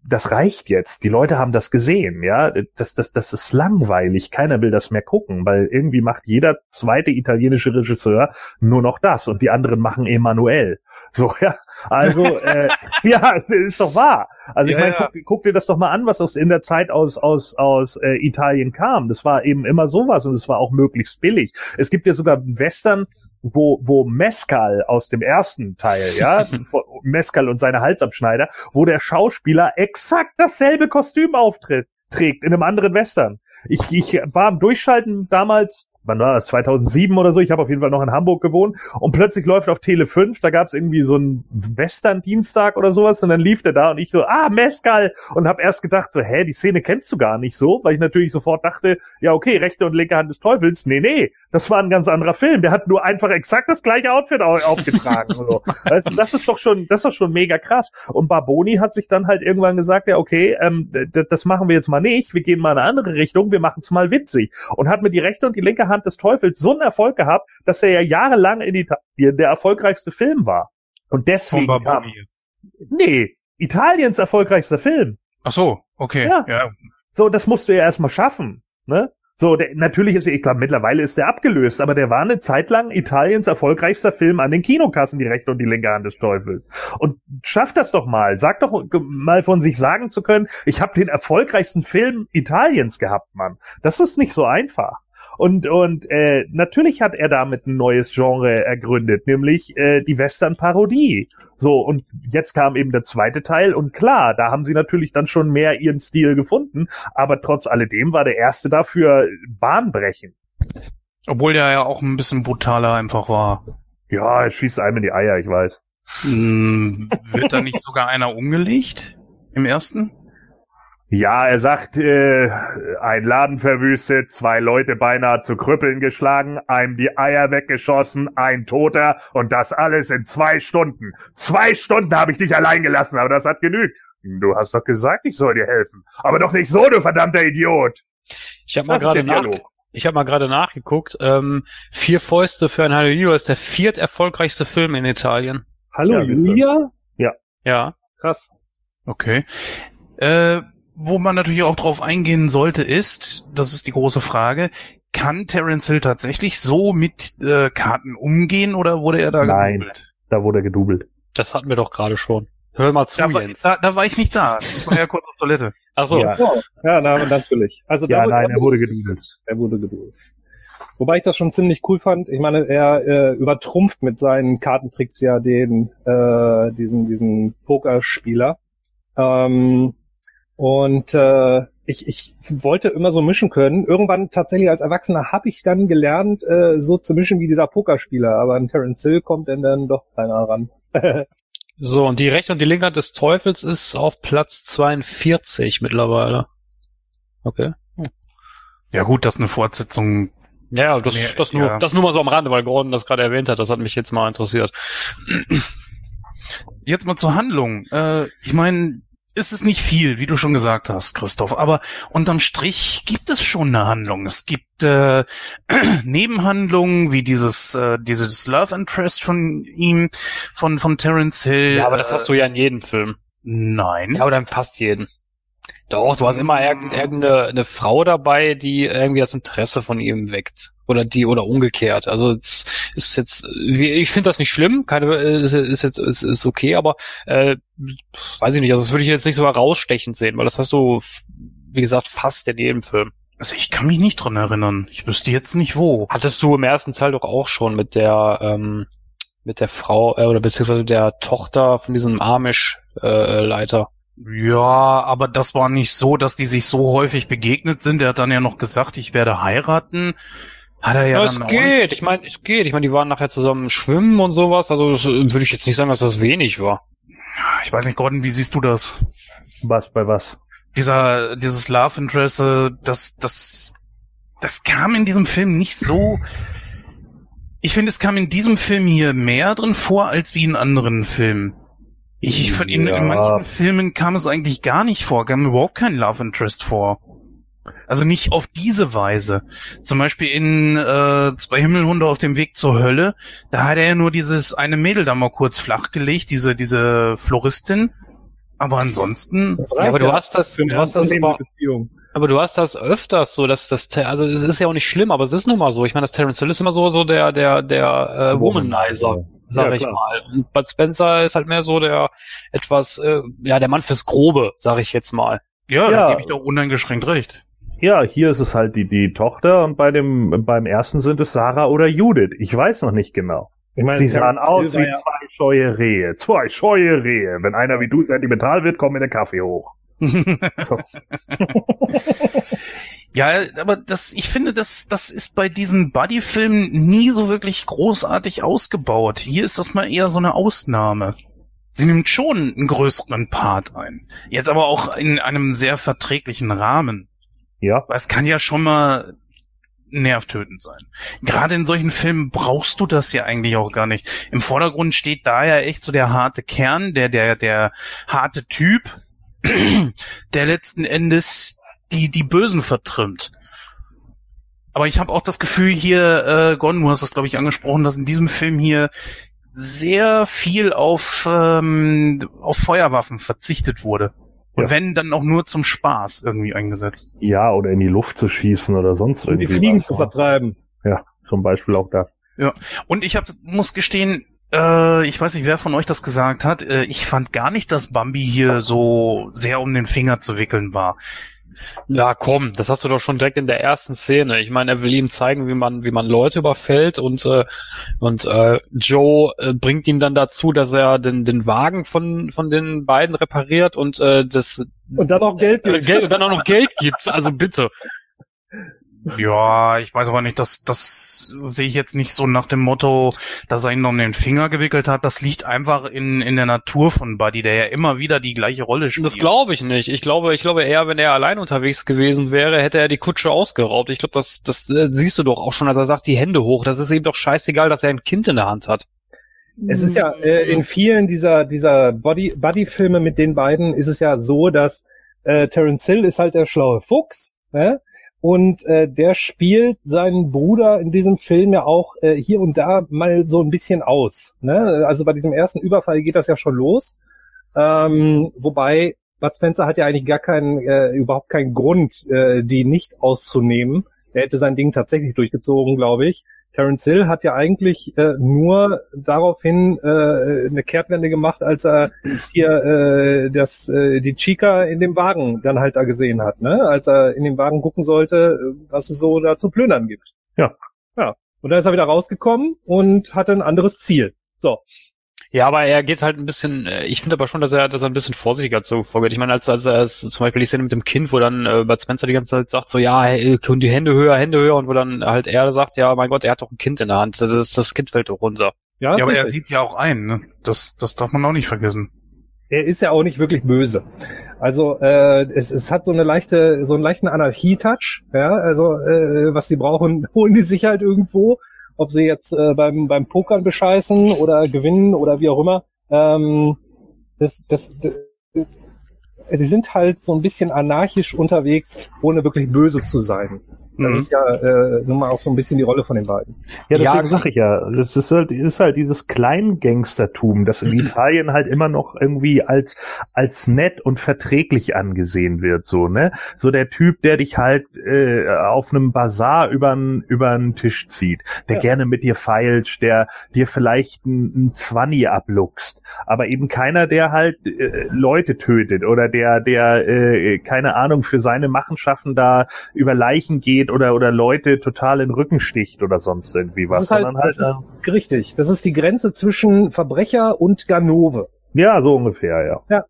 das reicht jetzt. Die Leute haben das gesehen, ja. Das, das, das ist langweilig. Keiner will das mehr gucken, weil irgendwie macht jeder zweite italienische Regisseur nur noch das und die anderen machen Emanuel. So, ja. Also, äh, ja, ist doch wahr. Also ich Ja, meine, ja. guck, guck dir das doch mal an, was aus in der Zeit aus aus aus äh, Italien kam. Das war eben immer sowas und es war auch möglichst billig. Es gibt ja sogar Western, wo wo Mescal aus dem ersten Teil, ja, Mescal und seine Halsabschneider, wo der Schauspieler exakt dasselbe Kostüm auftritt trägt in einem anderen Western. Ich, ich war am Durchschalten damals, wann war das, 2007 oder so, ich habe auf jeden Fall noch in Hamburg gewohnt. Und plötzlich läuft auf Tele 5, da gab es irgendwie so einen Western-Dienstag oder sowas. Und dann lief der da und ich so, ah, Mescal! Und habe erst gedacht so, hä, die Szene kennst du gar nicht so, weil ich natürlich sofort dachte, ja okay, rechte und linke Hand des Teufels, nee, nee, das war ein ganz anderer Film, der hat nur einfach exakt das gleiche Outfit au aufgetragen. so. weißt du, das ist doch schon, das ist doch schon mega krass. Und Barboni hat sich dann halt irgendwann gesagt, ja okay, ähm, das machen wir jetzt mal nicht, wir gehen mal in eine andere Richtung, wir machen es mal witzig. Und hat mit die rechte und die linke Hand des Teufels so einen Erfolg gehabt, dass er ja jahrelang in Italien der erfolgreichste Film war. Und Von deswegen kam, Barboni jetzt. nee, Italiens erfolgreichster Film. Ach so, okay. Ja. ja. So, das musst du ja erstmal schaffen, ne? So, der, natürlich ist, ich glaube, mittlerweile ist der abgelöst, aber der war eine Zeit lang Italiens erfolgreichster Film an den Kinokassen, die rechte und die linke Hand des Teufels. Und schaff das doch mal. Sag doch mal von sich sagen zu können, ich habe den erfolgreichsten Film Italiens gehabt, Mann. Das ist nicht so einfach. Und, und äh, natürlich hat er damit ein neues Genre ergründet, nämlich äh, die Western-Parodie. So, und jetzt kam eben der zweite Teil und klar, da haben sie natürlich dann schon mehr ihren Stil gefunden, aber trotz alledem war der erste dafür bahnbrechend. Obwohl der ja auch ein bisschen brutaler einfach war. Ja, er schießt einem in die Eier, ich weiß. Hm, wird da nicht sogar einer umgelegt? Im ersten? Ja, er sagt, äh, ein Laden verwüstet, zwei Leute beinahe zu Krüppeln geschlagen, einem die Eier weggeschossen, ein Toter und das alles in zwei Stunden. Zwei Stunden habe ich dich allein gelassen, aber das hat genügt. Du hast doch gesagt, ich soll dir helfen. Aber doch nicht so, du verdammter Idiot. Ich habe mal gerade nach, ich habe mal gerade nachgeguckt. Ähm, Vier Fäuste für ein Halleluja ist der viert erfolgreichste Film in Italien. Hallo, Ja. Julia? Ja. Krass. Okay. Äh, wo man natürlich auch drauf eingehen sollte, ist, das ist die große Frage, kann Terence Hill tatsächlich so mit äh, Karten umgehen oder wurde er da Nein. gedoubelt? Da wurde er gedoubelt. Das hatten wir doch gerade schon. Hör mal zu, Da, war- Jens. da, da war ich nicht da. Ich war ja kurz auf Toilette. Ach so. Ja. Oh, ja, na, natürlich. Also Ja, da, nein, er wurde gedoubelt. er wurde geduldet. Wobei ich das schon ziemlich cool fand. Ich meine, er äh, übertrumpft mit seinen Kartentricks ja den äh, diesen diesen Pokerspieler. Ähm, und äh, ich, ich wollte immer so mischen können. Irgendwann tatsächlich als Erwachsener habe ich dann gelernt, äh, so zu mischen wie dieser Pokerspieler. Aber an Terence Hill kommt dann, dann doch keiner ran. So, und die rechte und die linke Hand des Teufels ist auf Platz 42 mittlerweile. Okay. Ja gut, das ist eine Fortsetzung. Ja, ja, das, Mehr- das, nur, ja. das nur mal so am Rande, weil Gordon das gerade erwähnt hat. Das hat mich jetzt mal interessiert. Jetzt mal zur Handlung. Äh, ich meine, es ist nicht viel, wie du schon gesagt hast, Christoph, aber unterm Strich gibt es schon eine Handlung. Es gibt äh, Nebenhandlungen wie dieses äh, dieses Love Interest von ihm, von von Terence Hill. Ja, aber das hast du ja in jedem Film. Nein. Ja, oder in fast jeden. Doch, du hast immer irgend- irgendeine eine Frau dabei, die irgendwie das Interesse von ihm weckt. Oder die, oder umgekehrt. Also es ist jetzt, ich finde das nicht schlimm, keine, ist, ist jetzt, ist, ist okay, aber äh, weiß ich nicht, also das würde ich jetzt nicht so herausstechend sehen, weil das hast du, wie gesagt, fast in jedem Film. Also ich kann mich nicht dran erinnern. Ich wüsste jetzt nicht wo. Hattest du im ersten Teil doch auch schon mit der, ähm, mit der Frau, äh, oder beziehungsweise der Tochter von diesem Amish-Leiter. Ja, aber das war nicht so, dass die sich so häufig begegnet sind. Er hat dann ja noch gesagt, ich werde heiraten. Hat er ja, Ja, es dann auch nicht. geht. Ich meine, es geht. Ich meine, die waren nachher zusammen schwimmen und sowas. Also äh, würde ich jetzt nicht sagen, dass das wenig war. Ich weiß nicht, Gordon, wie siehst du das? Was bei was? Dieser, dieses Love Interest, äh, das, das, das kam in diesem Film nicht so. Ich finde, es kam in diesem Film hier mehr drin vor als wie in anderen Filmen. Ich, ich finde, in, Ja. in manchen Filmen kam es eigentlich gar nicht vor, kam überhaupt kein Love Interest vor. Also nicht auf diese Weise. Zum Beispiel in äh, Zwei Himmelhunde auf dem Weg zur Hölle, da hat er ja nur dieses eine Mädel da mal kurz flachgelegt, diese, diese Floristin. Aber ansonsten, Ja, aber du hast das, du hast das aber, Beziehung. aber du hast das öfters so, dass das, also es ist ja auch nicht schlimm, aber es ist nun mal so. Ich meine, das Terence Hill ist immer so, so der, der, der äh, Womanizer, sag Ja, ich klar. mal. Und Bud Spencer ist halt mehr so der etwas, äh, ja, der Mann fürs Grobe, sag ich jetzt mal. ja, Ja. da gebe ich doch uneingeschränkt recht. Ja, hier ist es halt die, die Tochter und bei dem, beim ersten sind es Sarah oder Judith. Ich weiß noch nicht genau. Ich meine, Sie sahen aus wie ja- zwei scheue Rehe. Zwei scheue Rehe. Wenn einer wie du sentimental wird, komm mir der Kaffee hoch. So. Ja, aber das, ich finde, das, das ist bei diesen Buddy-Filmen nie so wirklich großartig ausgebaut. Hier ist das mal eher so eine Ausnahme. Sie nimmt schon einen größeren Part ein. Jetzt aber auch in einem sehr verträglichen Rahmen. Ja, Weil es kann ja schon mal nervtötend sein. Gerade in solchen Filmen brauchst du das ja eigentlich auch gar nicht. Im Vordergrund steht da ja echt so der harte Kern, der, der, der harte Typ, der letzten Endes die, die Bösen vertrimmt. Aber ich habe auch das Gefühl hier, äh, Gordon, du hast das glaube ich angesprochen, dass in diesem Film hier sehr viel auf, ähm, auf Feuerwaffen verzichtet wurde. Und Ja. wenn, dann auch nur zum Spaß irgendwie eingesetzt. ja, oder in die Luft zu schießen oder sonst um die irgendwie. Fliegen zu vertreiben. Ja, zum Beispiel auch da. Und ich hab, muss gestehen, äh, ich weiß nicht, wer von euch das gesagt hat, äh, ich fand gar nicht, dass Bambi hier so sehr um den Finger zu wickeln war. Ja, komm, das hast du doch schon direkt in der ersten Szene. Ich meine, er will ihm zeigen, wie man, wie man Leute überfällt und äh, und äh, Joe äh, bringt ihn dann dazu, dass er den den Wagen von von den beiden repariert und äh, das Und dann auch Geld äh, gibt. Geld und dann auch noch Geld gibt. Also bitte. Ja, ich weiß aber nicht, das, das sehe ich jetzt nicht so nach dem Motto, dass er ihn um den Finger gewickelt hat. Das liegt einfach in, in der Natur von Buddy, der ja immer wieder die gleiche Rolle spielt. Das glaube ich nicht. Ich glaube, ich glaube eher, wenn er allein unterwegs gewesen wäre, hätte er die Kutsche ausgeraubt. Ich glaube, das, das äh, siehst du doch auch schon, als er sagt, die Hände hoch. Das ist ihm doch scheißegal, dass er ein Kind in der Hand hat. Es ist ja äh, in vielen dieser dieser Body Buddy Filme mit den beiden ist es ja so, dass äh, Terence Hill ist halt der schlaue Fuchs, ne? Und äh, der spielt seinen Bruder in diesem Film ja auch äh, hier und da mal so ein bisschen aus. Ne? Also bei diesem ersten Überfall geht das ja schon los. Ähm, wobei Bud Spencer hat ja eigentlich gar keinen, äh, überhaupt keinen Grund, äh, die nicht auszunehmen. Er hätte sein Ding tatsächlich durchgezogen, glaube ich. Terence Hill hat ja eigentlich äh, nur daraufhin äh, eine Kehrtwende gemacht, als er hier äh, das äh, die Chica in dem Wagen dann halt da gesehen hat, ne? Als er in dem Wagen gucken sollte, was es so da zu plündern gibt. Ja. Ja. Und dann ist er wieder rausgekommen und hatte ein anderes Ziel. So. Ja, aber er geht halt ein bisschen, äh, ich finde aber schon, dass er, dass er ein bisschen vorsichtiger so vorgeht. Ich meine, als, als er es- zum Beispiel die Szene mit dem Kind, wo dann äh, Bud Spencer die ganze Zeit sagt, so, ja, hey, und die Hände höher, Hände höher, und wo dann halt er sagt, ja, mein Gott, er hat doch ein Kind in der Hand. Das, ist, das Kind fällt doch runter. Ja, Ja, aber er sieht's ja auch ein, ne? Das, das darf man auch nicht vergessen. er ist ja auch nicht wirklich böse. Also äh, es, es hat so eine leichte, so einen leichten Anarchie-Touch. Ja, also äh, was sie brauchen, holen die sich halt irgendwo. Ob sie jetzt äh, beim beim Pokern bescheißen oder gewinnen oder wie auch immer. Ähm, das, das, das, sie sind halt so ein bisschen anarchisch unterwegs, ohne wirklich böse zu sein. Das Mhm. ist ja äh, nun mal auch so ein bisschen die Rolle von den beiden. Ja, Ja, deswegen sag ich ja, das ist halt, ist halt dieses Kleingangstertum, das in Italien halt immer noch irgendwie als, als nett und verträglich angesehen wird, so, ne? So der Typ, der dich halt äh, auf einem Bazar übern, übern Tisch zieht, der Ja. gerne mit dir feilscht, der dir vielleicht ein, ein Zwanni abluchst, aber eben keiner, der halt äh, Leute tötet oder der, der, äh, keine Ahnung, für seine Machenschaften da über Leichen geht oder, oder Leute total in den Rücken sticht oder sonst irgendwie was, Das ist halt, sondern halt, das ist richtig. Das ist die Grenze zwischen Verbrecher und Ganove. ja, so ungefähr, ja.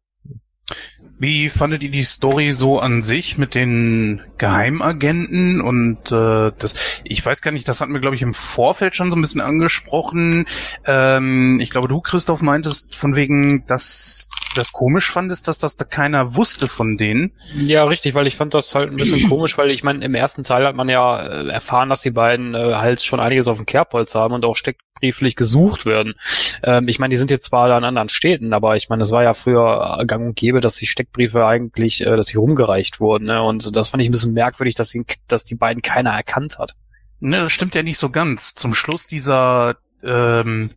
Wie fandet ihr die Story so an sich mit den Geheimagenten und äh, das? Ich weiß gar nicht, das hatten wir glaube ich im Vorfeld schon so ein bisschen angesprochen. Ähm, ich glaube, du Christoph meintest von wegen, dass das komisch fandest, dass das da keiner wusste von denen. Ja, richtig, weil ich fand das halt ein bisschen komisch, weil ich meine, im ersten Teil hat man ja äh, erfahren, dass die beiden äh, halt schon einiges auf dem Kerbholz haben und auch steckbrieflich gesucht werden. Ähm, ich meine, die sind jetzt zwar an anderen Städten, aber ich meine, es war ja früher gang und gäbe, dass die Steckbriefe eigentlich, äh, dass sie rumgereicht wurden. Ne? Und das fand ich ein bisschen merkwürdig, dass, sie, dass die beiden keiner erkannt hat. Ne, das stimmt ja nicht so ganz. Zum Schluss dieser ähm,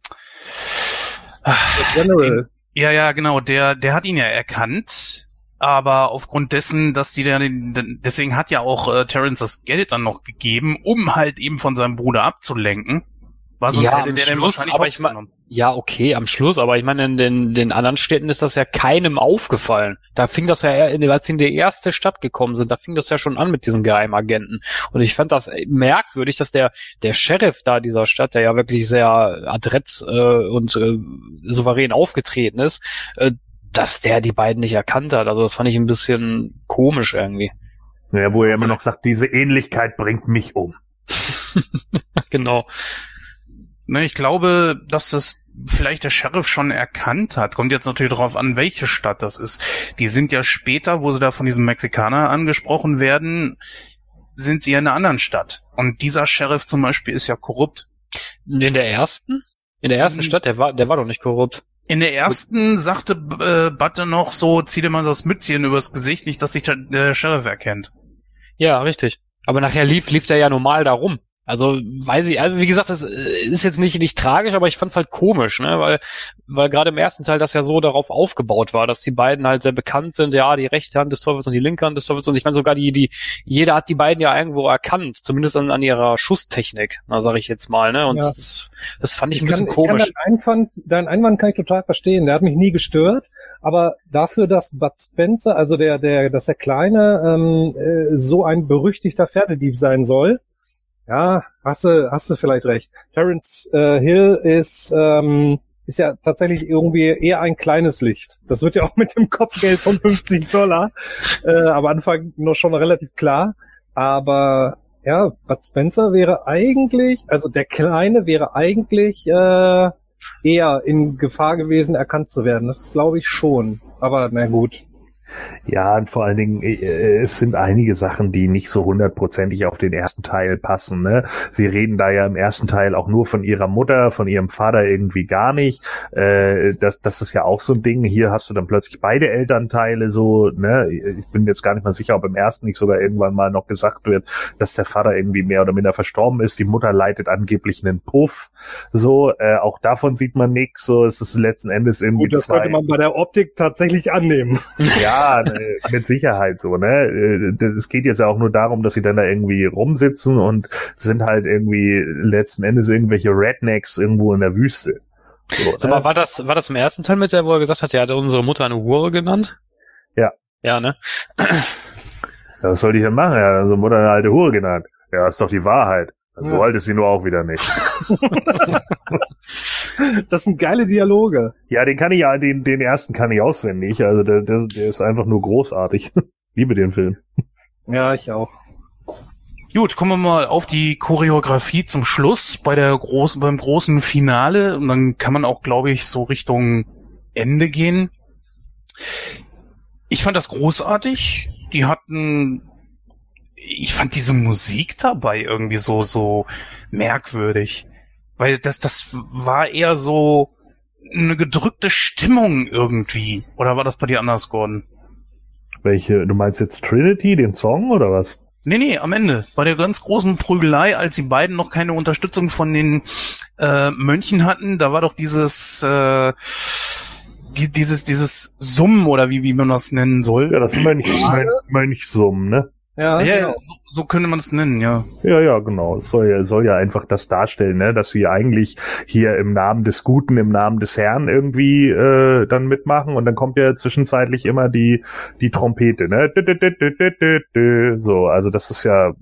General. Ja, ja, genau. Der, der hat ihn ja erkannt. Aber aufgrund dessen, dass die dann, deswegen hat ja auch äh, Terrence das Geld dann noch gegeben, um halt eben von seinem Bruder abzulenken. War sonst Ja, hätte der den Schluss, wahrscheinlich aber ich mein- hops genommen. Ja, okay, am Schluss, aber ich meine, in den, den anderen Städten ist das ja keinem aufgefallen. Da fing das ja, als sie in die erste Stadt gekommen sind, da fing das ja schon an mit diesen Geheimagenten. Und ich fand das merkwürdig, dass der, der Sheriff da dieser Stadt, der ja wirklich sehr adrett äh, und äh, souverän aufgetreten ist, äh, dass der die beiden nicht erkannt hat. Also das fand ich ein bisschen komisch irgendwie. Ja, wo er immer noch sagt, diese Ähnlichkeit bringt mich um. genau. Ne, ich glaube, dass das vielleicht der Sheriff schon erkannt hat. Kommt jetzt natürlich darauf an, welche Stadt das ist. Die sind ja später, wo sie da von diesem Mexikaner angesprochen werden, sind sie ja in einer anderen Stadt. Und dieser Sheriff zum Beispiel ist ja korrupt. In der ersten? In der ersten Mhm. Stadt, der war, der war doch nicht korrupt. In der ersten sagte äh, Butter noch so, zieh dir mal das Mützchen übers Gesicht, nicht, dass dich der, der Sheriff erkennt. Ja, richtig. Aber nachher lief, lief der ja normal da rum. Also weiß ich, also wie gesagt, das äh, ist jetzt nicht nicht tragisch, aber ich fand's halt komisch, ne, weil weil gerade im ersten Teil das ja so darauf aufgebaut war, dass die beiden halt sehr bekannt sind, ja, die rechte Hand des Teufels und die linke Hand des Teufels und ich meine sogar die die jeder hat die beiden ja irgendwo erkannt, zumindest an, an ihrer Schusstechnik, na sag ich jetzt mal, ne, und ja. das, das fand ich, ich ein bisschen kann, komisch. deinen, Einwand, deinen Einwand kann ich total verstehen, der hat mich nie gestört, aber dafür, dass Bud Spencer, also der der dass der kleine ähm, äh, so ein berüchtigter Pferdedieb sein soll, ja, hast du, hast du vielleicht recht. Terence äh, Hill ist, ähm, ist ja tatsächlich irgendwie eher ein kleines Licht. Das wird ja auch mit dem Kopfgeld von 50 Dollar äh, am Anfang noch schon relativ klar. Aber ja, Bud Spencer wäre eigentlich, also der Kleine wäre eigentlich äh, eher in Gefahr gewesen, erkannt zu werden. Das glaube ich schon. Aber na gut. Ja, und vor allen Dingen, äh, äh, es sind einige Sachen, die nicht so hundertprozentig auf den ersten Teil passen. Ne? Sie reden da ja im ersten Teil auch nur von ihrer Mutter, von ihrem Vater irgendwie gar nicht. Äh, das, das ist ja auch so ein Ding. Hier hast du dann plötzlich beide Elternteile so. Ne? Ich bin jetzt gar nicht mal sicher, ob im ersten nicht sogar irgendwann mal noch gesagt wird, dass der Vater irgendwie mehr oder minder verstorben ist. Die Mutter leitet angeblich einen Puff. So, äh, auch davon sieht man nichts. So, es ist letzten Endes irgendwie. Gut, das zwei. könnte man bei der Optik tatsächlich annehmen. Ja, ja, ne, mit Sicherheit so, ne? Äh, es geht jetzt ja auch nur darum, dass sie dann da irgendwie rumsitzen und sind halt irgendwie letzten Endes irgendwelche Rednecks irgendwo in der Wüste. So, Sag mal, ne? war das, war das im ersten Teil mit der, wo er gesagt hat, er hat unsere Mutter eine Hure genannt? Ja. Ja, ne? Ja, was soll ich denn machen? Er hat unsere Mutter eine alte Hure genannt. Ja, ist doch die Wahrheit. So ja. alt ist sie nur auch wieder nicht. das sind geile Dialoge. Ja, den kann ich ja, den, den ersten kann ich auswendig. Also der, der, der ist einfach nur großartig. Liebe den Film. Ja, ich auch. Gut, kommen wir mal auf die Choreografie zum Schluss bei der großen, beim großen Finale. Und dann kann man auch, glaube ich, so Richtung Ende gehen. Ich fand das großartig. Die hatten ich fand diese Musik dabei irgendwie so, so merkwürdig. Weil das, das war eher so eine gedrückte Stimmung irgendwie. Oder war das bei dir anders, Gordon? Welche? Du meinst jetzt Trinity, den Song oder was? Nee, nee, am Ende. Bei der ganz großen Prügelei, als die beiden noch keine Unterstützung von den äh, Mönchen hatten, da war doch dieses äh, die, dieses dieses Summen oder wie wie man das nennen soll. Ja, das Mönch, Mönch, Mönchsummen, ne? Ja, ja, genau. so, so könnte man es nennen, ja. Ja, ja, genau. Es soll ja, soll ja einfach das darstellen, ne, dass sie eigentlich hier im Namen des Guten, im Namen des Herrn irgendwie äh, dann mitmachen und dann kommt ja zwischenzeitlich immer die die Trompete, ne? So, also das ist ja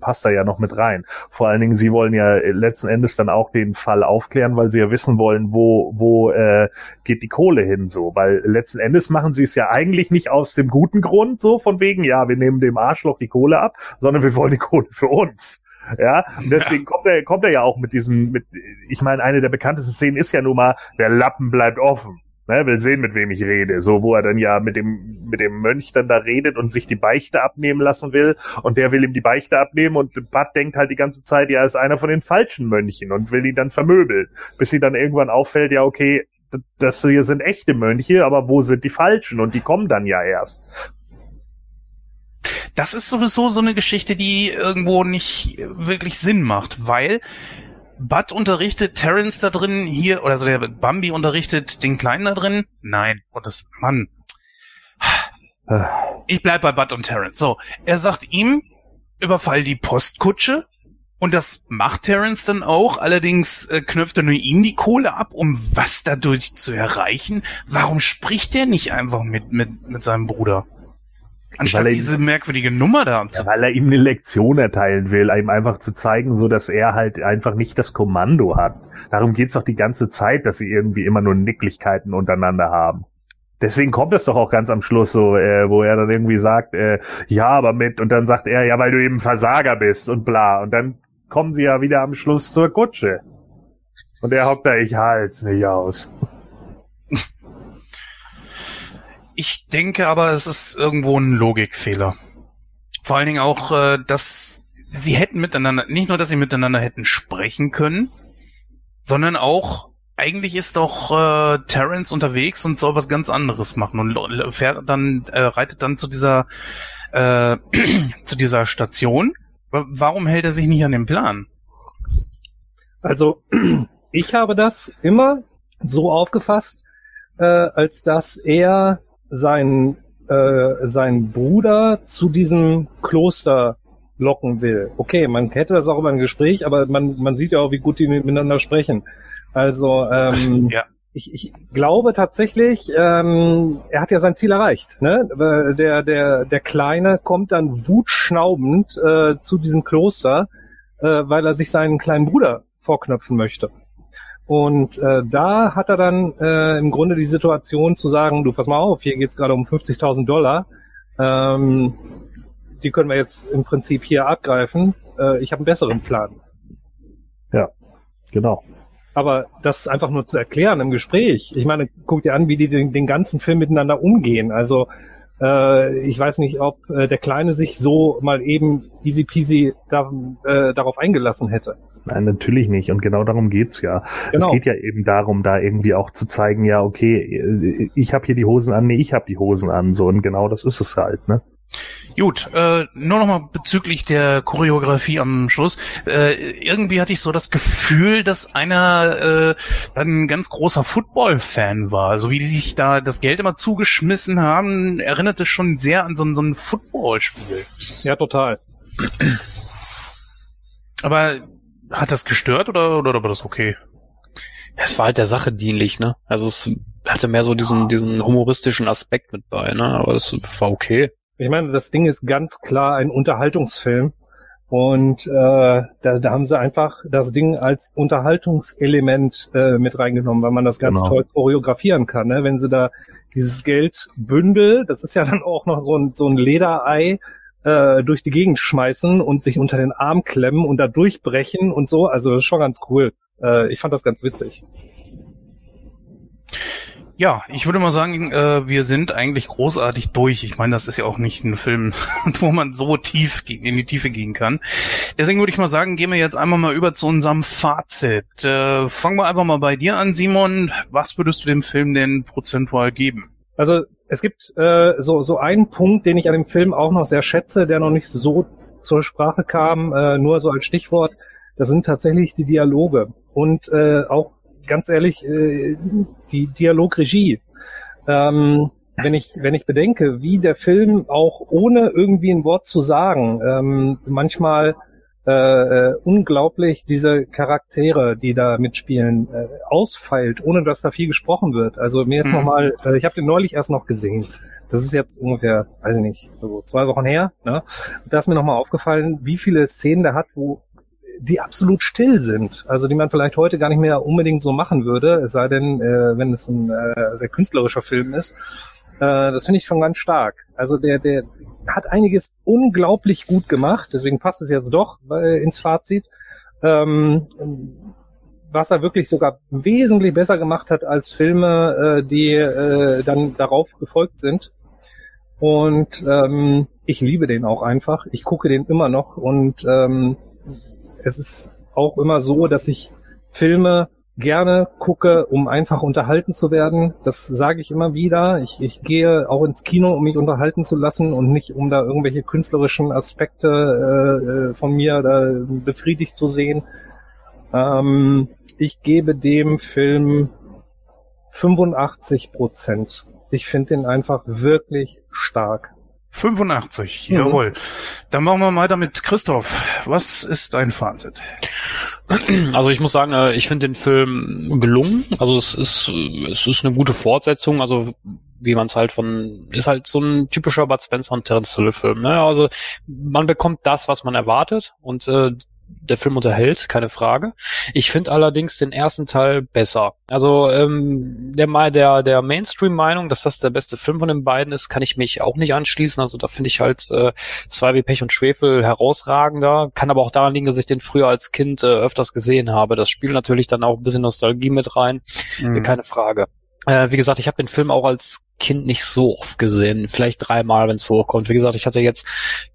passt da ja noch mit rein. Vor allen Dingen, sie wollen ja letzten Endes dann auch den Fall aufklären, weil sie ja wissen wollen, wo, wo äh, geht die Kohle hin so. Weil letzten Endes machen sie es ja eigentlich nicht aus dem guten Grund, so von wegen, ja, wir nehmen dem Arschloch die Kohle ab, sondern wir wollen die Kohle für uns. Ja, und deswegen kommt er, kommt er ja auch mit diesen, mit, ich meine, eine der bekanntesten Szenen ist ja nun mal, der Lappen bleibt offen. Ne, will sehen, mit wem ich rede. So, wo er dann ja mit dem, mit dem Mönch dann da redet und sich die Beichte abnehmen lassen will. Und der will ihm die Beichte abnehmen und Bud denkt halt die ganze Zeit, ja, ist einer von den falschen Mönchen und will ihn dann vermöbeln. Bis sie dann irgendwann auffällt, ja, okay, das hier sind echte Mönche, aber wo sind die falschen? Und die kommen dann ja erst. Das ist sowieso so eine Geschichte, die irgendwo nicht wirklich Sinn macht, weil Bud unterrichtet Terrence da drin hier, oder also der Bambi unterrichtet den Kleinen da drin? Nein. Das, Mann. Ich bleib bei Bud und Terrence. So, er sagt ihm, überfall die Postkutsche. Und das macht Terrence dann auch. Allerdings äh, knöpft er nur ihm die Kohle ab, um was dadurch zu erreichen. Warum spricht er nicht einfach mit, mit, mit seinem Bruder? Anstatt diese merkwürdige Nummer da ja, Weil er ihm eine Lektion erteilen will, ihm einfach zu zeigen, so dass er halt einfach nicht das Kommando hat. Darum geht's doch die ganze Zeit, dass sie irgendwie immer nur Nicklichkeiten untereinander haben. Deswegen kommt es doch auch ganz am Schluss so, äh, wo er dann irgendwie sagt, äh, ja, aber mit, und dann sagt er, ja, weil du eben Versager bist und bla. Und dann kommen sie ja wieder am Schluss zur Kutsche. Und er hockt da, ich halt's nicht aus. Ich denke aber, es ist irgendwo ein Logikfehler. Vor allen Dingen auch, äh, dass sie hätten miteinander, nicht nur, dass sie miteinander hätten sprechen können, sondern auch, eigentlich ist doch äh, Terence unterwegs und soll was ganz anderes machen und fährt dann, äh, reitet dann zu dieser, äh, zu dieser Station. Warum hält er sich nicht an den Plan? Also ich habe das immer so aufgefasst, äh, als dass er seinen äh, seinen Bruder zu diesem Kloster locken will. Okay, man hätte das auch über ein Gespräch, aber man, man sieht ja auch, wie gut die miteinander sprechen. Also ähm, Ja. ich, ich glaube tatsächlich, ähm, er hat ja sein Ziel erreicht. Ne? Der, der, der Kleine kommt dann wutschnaubend äh, zu diesem Kloster, äh, weil er sich seinen kleinen Bruder vorknöpfen möchte. Und äh, da hat er dann äh, im Grunde die Situation zu sagen, du pass mal auf, hier geht's gerade um 50.000 Dollar. Ähm, die können wir jetzt im Prinzip hier abgreifen. Äh, ich habe einen besseren Plan. Genau. Aber das einfach nur zu erklären im Gespräch. Ich meine, guck dir an, wie die den, den ganzen Film miteinander umgehen. Also äh, ich weiß nicht, ob äh, der Kleine sich so mal eben easy peasy da, äh, darauf eingelassen hätte. Nein, natürlich nicht. Und genau darum geht's ja. Genau. Es geht ja eben darum, da irgendwie auch zu zeigen, ja, okay, äh, ich habe hier die Hosen an, nee, ich habe die Hosen an. So, und genau das ist es halt, ne? Gut, äh, nur noch mal bezüglich der Choreografie am Schluss. Äh, irgendwie hatte ich so das Gefühl, dass einer äh, ein ganz großer Football-Fan war. So wie die sich da das Geld immer zugeschmissen haben, erinnerte schon sehr an so, ein- so ein Footballspiel. Ja, total. Aber hat das gestört oder, oder war das okay? Es war halt der Sache dienlich, ne? Also es hatte mehr so diesen, diesen humoristischen Aspekt mit bei, ne? Aber das war okay. Ich meine, das Ding ist ganz klar ein Unterhaltungsfilm. Und äh, da, da haben sie einfach das Ding als Unterhaltungselement äh, mit reingenommen, weil man das ganz Genau. toll choreografieren kann. Ne? Wenn sie da dieses Geldbündel, das ist ja dann auch noch so ein, so ein Lederei, äh, durch die Gegend schmeißen und sich unter den Arm klemmen und da durchbrechen und so. Also das ist schon ganz cool. Äh, ich fand das ganz witzig. Ja, ich würde mal sagen, äh, wir sind eigentlich großartig durch. Ich meine, das ist ja auch nicht ein Film, wo man so tief in die Tiefe gehen kann. Deswegen würde ich mal sagen, gehen wir jetzt einmal mal über zu unserem Fazit. Äh, fangen wir einfach mal bei dir an, Simon. Was würdest du dem Film denn prozentual geben? Also es gibt äh, so, so einen Punkt, den ich an dem Film auch noch sehr schätze, der noch nicht so zur Sprache kam, äh, nur so als Stichwort. Das sind tatsächlich die Dialoge und äh, auch ganz ehrlich äh, die Dialogregie. Ähm, wenn ich wenn ich bedenke, wie der Film auch ohne irgendwie ein Wort zu sagen ähm, manchmal äh, äh, unglaublich diese Charaktere, die da mitspielen, äh, ausfeilt, ohne dass da viel gesprochen wird. Also mir jetzt Mhm. nochmal, äh, ich habe den neulich erst noch gesehen. Das ist jetzt ungefähr, weiß ich nicht, also zwei Wochen her. Ne? Da ist mir nochmal aufgefallen, wie viele Szenen der hat, wo die absolut still sind. Also die man vielleicht heute gar nicht mehr unbedingt so machen würde, es sei denn, äh, wenn es ein äh, sehr künstlerischer Film ist. Äh, das finde ich schon ganz stark. Also der, der hat einiges unglaublich gut gemacht, deswegen passt es jetzt doch äh, ins Fazit. Ähm, was er wirklich sogar wesentlich besser gemacht hat als Filme, äh, die äh, dann darauf gefolgt sind. Und ähm, ich liebe den auch einfach. Ich gucke den immer noch und ähm, es ist auch immer so, dass ich Filme gerne gucke, um einfach unterhalten zu werden. Das sage ich immer wieder. Ich, ich gehe auch ins Kino, um mich unterhalten zu lassen und nicht, um da irgendwelche künstlerischen Aspekte äh, äh, von mir da befriedigt zu sehen. Ähm, ich gebe dem Film 85 Prozent. Ich finde den einfach wirklich stark. 85, Mhm. jawohl. Dann machen wir weiter mit Christoph. Was ist dein Fazit? Also ich muss sagen, äh, ich finde den Film gelungen. Also es ist, es ist eine gute Fortsetzung. Also wie man es halt von, ist halt so ein typischer Bud Spencer und Terence Hill Film. Ne? Also man bekommt das, was man erwartet und äh, der Film unterhält, keine Frage. Ich finde allerdings den ersten Teil besser. Also ähm, der der der Mainstream-Meinung, dass das der beste Film von den beiden ist, kann ich mich auch nicht anschließen. Also da finde ich halt äh, zwei wie Pech und Schwefel herausragender. Kann aber auch daran liegen, dass ich den früher als Kind äh, öfters gesehen habe. Das spielt natürlich dann auch ein bisschen Nostalgie mit rein, Mhm. keine Frage. Äh, wie gesagt, ich habe den Film auch als Kind nicht so oft gesehen. Vielleicht dreimal, wenn es hochkommt. Wie gesagt, ich hatte jetzt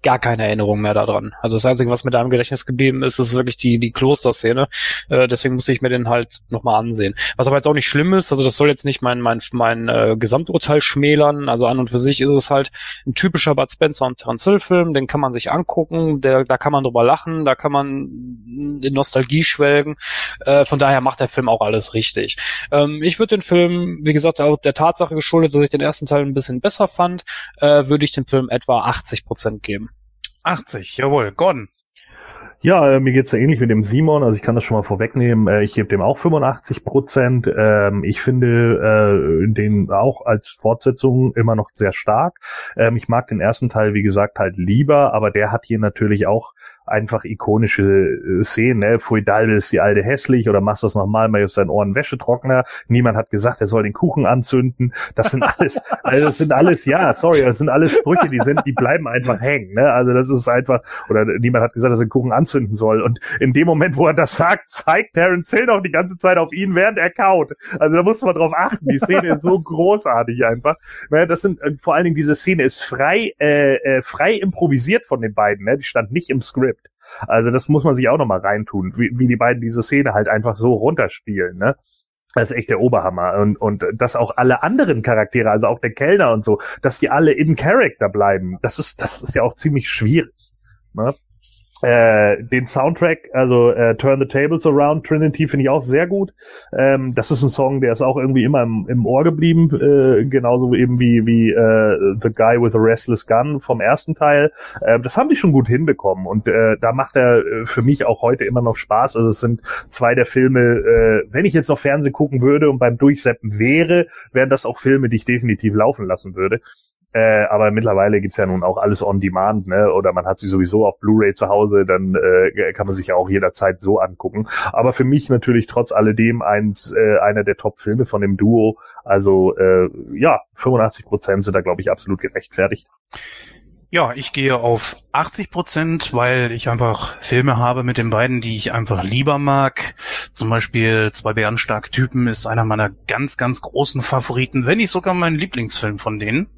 gar keine Erinnerung mehr daran. Also das Einzige, was mir da Gedächtnis geblieben ist, ist wirklich die, die Klosterszene. Äh, deswegen musste ich mir den halt nochmal ansehen. Was aber jetzt auch nicht schlimm ist, also das soll jetzt nicht mein, mein, mein äh, Gesamturteil schmälern. Also an und für sich ist es halt ein typischer Bud Spencer und Terence Film, den kann man sich angucken, der, da kann man drüber lachen, da kann man in Nostalgie schwelgen. Äh, von daher macht der Film auch alles richtig. Ähm, ich würde den Film, wie gesagt, auch der Tatsache geschuldet, dass ich den ersten Teil ein bisschen besser fand, äh, würde ich dem Film etwa 80 Prozent geben. 80, jawohl. Gordon. Ja, äh, mir geht's ja ähnlich mit dem Simon, also ich kann das schon mal vorwegnehmen. Äh, ich gebe dem auch 85 Prozent. Ähm, ich finde äh, den auch als Fortsetzung immer noch sehr stark. Ähm, ich mag den ersten Teil, wie gesagt, halt lieber, aber der hat hier natürlich auch einfach ikonische äh, Szenen, ne? Dalbe ist die alte hässlich oder machst das nochmal, mal ist dein Ohren Wäschetrockner. Niemand hat gesagt, er soll den Kuchen anzünden. Das sind alles, also das sind alles, ja, sorry, das sind alles Sprüche, die sind, die bleiben einfach hängen, ne? Also das ist einfach, oder niemand hat gesagt, dass er den Kuchen anzünden soll. Und in dem Moment, wo er das sagt, zeigt Terence Hill noch die ganze Zeit auf ihn, während er kaut. Also da muss man drauf achten. Die Szene ist so großartig einfach. Ne? Das sind, äh, vor allen Dingen diese Szene ist frei, äh, äh, frei improvisiert von den beiden, ne? Die stand nicht im Skript. Also das muss man sich auch nochmal reintun, wie, wie die beiden diese Szene halt einfach so runterspielen, ne? Das ist echt der Oberhammer. Und, und dass auch alle anderen Charaktere, also auch der Kellner und so, dass die alle in Character bleiben, das ist, das ist ja auch ziemlich schwierig. Ne? Äh, den Soundtrack, also äh, Turn the Tables Around Trinity, finde ich auch sehr gut. Ähm, das ist ein Song, der ist auch irgendwie immer im, im Ohr geblieben, äh, genauso eben wie, wie äh, The Guy with a Restless Gun vom ersten Teil. Äh, das haben die schon gut hinbekommen und äh, da macht er äh, für mich auch heute immer noch Spaß. Also es sind zwei der Filme, äh, wenn ich jetzt noch Fernsehen gucken würde und beim Durchseppen wäre, wären das auch Filme, die ich definitiv laufen lassen würde. Äh, aber mittlerweile gibt's ja nun auch alles on demand, ne? Oder man hat sie sowieso auf Blu-ray zu Hause, dann äh, kann man sich ja auch jederzeit so angucken. Aber für mich natürlich trotz alledem eins, äh, einer der Top-Filme von dem Duo. Also äh, ja, 85 Prozent sind da, glaube ich, absolut gerechtfertigt. Ja, ich gehe auf 80 Prozent, weil ich einfach Filme habe mit den beiden, die ich einfach lieber mag. Zum Beispiel Zwei bärenstarke Typen ist einer meiner ganz, ganz großen Favoriten, wenn nicht sogar mein Lieblingsfilm von denen.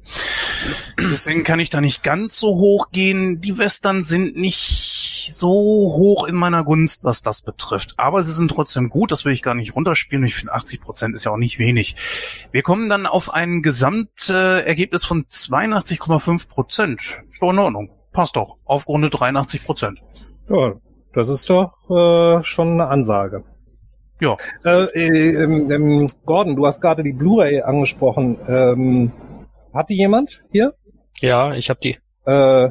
Deswegen kann ich da nicht ganz so hoch gehen. Die Western sind nicht so hoch in meiner Gunst, was das betrifft. Aber sie sind trotzdem gut, das will ich gar nicht runterspielen. Ich finde 80 Prozent ist ja auch nicht wenig. Wir kommen dann auf ein Gesamtergebnis von 82,5 Prozent ist doch in Ordnung. Passt doch. Aufgrunde 83 Prozent. Ja, das ist doch äh, schon eine Ansage. Ja. Äh, äh, ähm, Gordon, du hast gerade die Blu-ray angesprochen. Ähm, hat die jemand hier? Ja, ich habe die. Äh,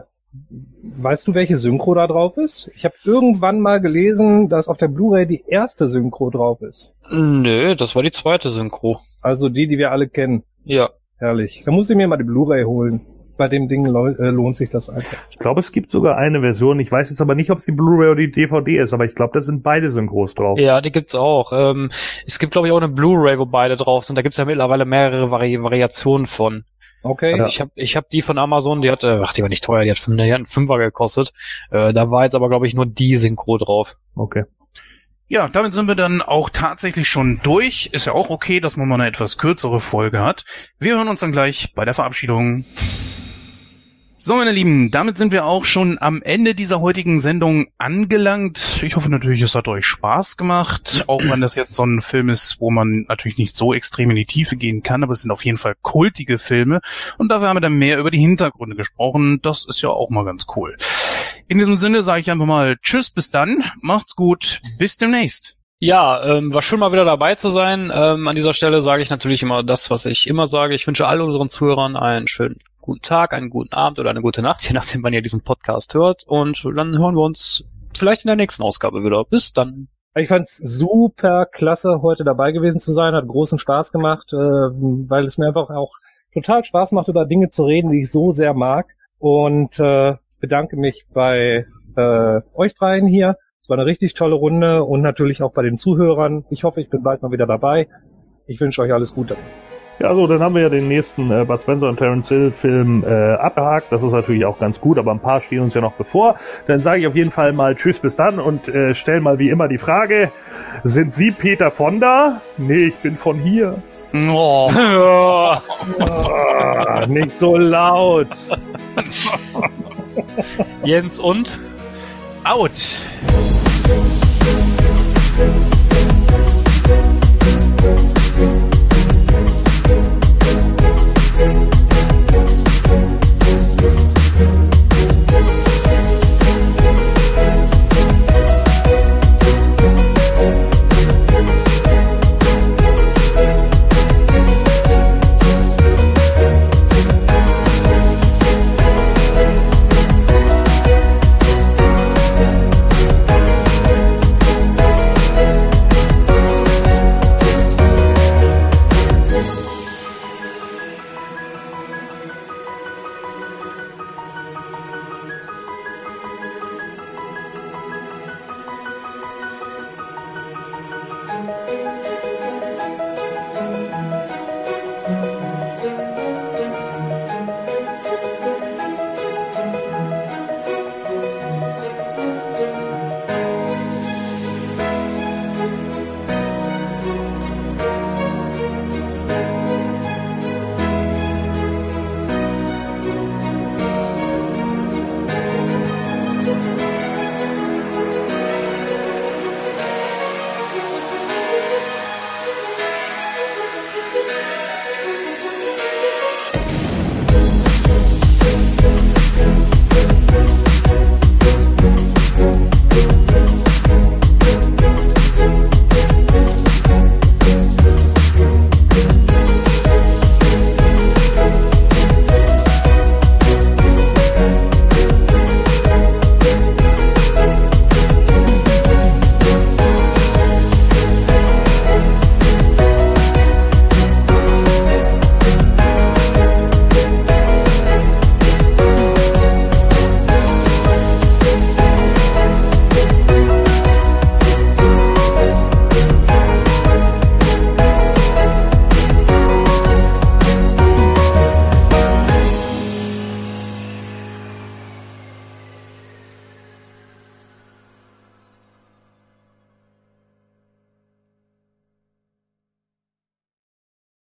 weißt du, welche Synchro da drauf ist? Ich habe irgendwann mal gelesen, dass auf der Blu-ray die erste Synchro drauf ist. Nö, das war die zweite Synchro. Also die, die wir alle kennen. Ja. Herrlich. Da muss ich mir mal die Blu-ray holen bei dem Ding äh, lohnt sich das einfach. Ich glaube, es gibt sogar eine Version. Ich weiß jetzt aber nicht, ob es die Blu-ray oder die DVD ist, aber ich glaube, da sind beide Synchros drauf. Ja, die gibt's auch. Ähm, es gibt, glaube ich, auch eine Blu-ray, wo beide drauf sind. Da gibt's ja mittlerweile mehrere Vari Variationen von. Okay. Also ich habe ich hab die von Amazon, die hat, ach, die war nicht teuer, die hat, die hat einen Fünfer gekostet. Äh, da war jetzt aber, glaube ich, nur die Synchro drauf. Okay. Ja, damit sind wir dann auch tatsächlich schon durch. Ist ja auch okay, dass man mal eine etwas kürzere Folge hat. Wir hören uns dann gleich bei der Verabschiedung. So, meine Lieben, damit sind wir auch schon am Ende dieser heutigen Sendung angelangt. Ich hoffe natürlich, es hat euch Spaß gemacht, auch wenn das jetzt so ein Film ist, wo man natürlich nicht so extrem in die Tiefe gehen kann, aber es sind auf jeden Fall kultige Filme und dafür haben wir dann mehr über die Hintergründe gesprochen. Das ist ja auch mal ganz cool. In diesem Sinne sage ich einfach mal Tschüss, bis dann, macht's gut, bis demnächst. Ja, ähm, war schön mal wieder dabei zu sein. Ähm, an dieser Stelle sage ich natürlich immer das, was ich immer sage. Ich wünsche all unseren Zuhörern einen schönen guten Tag, einen guten Abend oder eine gute Nacht, je nachdem, wann ihr diesen Podcast hört. Und dann hören wir uns vielleicht in der nächsten Ausgabe wieder. Bis dann. Ich fand's super klasse, heute dabei gewesen zu sein. Hat großen Spaß gemacht, äh, weil es mir einfach auch total Spaß macht, über Dinge zu reden, die ich so sehr mag. Und äh, bedanke mich bei äh, euch dreien hier. Es war eine richtig tolle Runde und natürlich auch bei den Zuhörern. Ich hoffe, ich bin bald mal wieder dabei. Ich wünsche euch alles Gute. Ja, so, dann haben wir ja den nächsten äh, Bud Spencer und Terence Hill Film äh, abgehakt. Das ist natürlich auch ganz gut, aber ein paar stehen uns ja noch bevor. Dann sage ich auf jeden Fall mal Tschüss bis dann und äh, stell mal wie immer die Frage, sind Sie Peter von da? Nee, ich bin von hier. Oh. Ah, nicht so laut. Jens und? Out.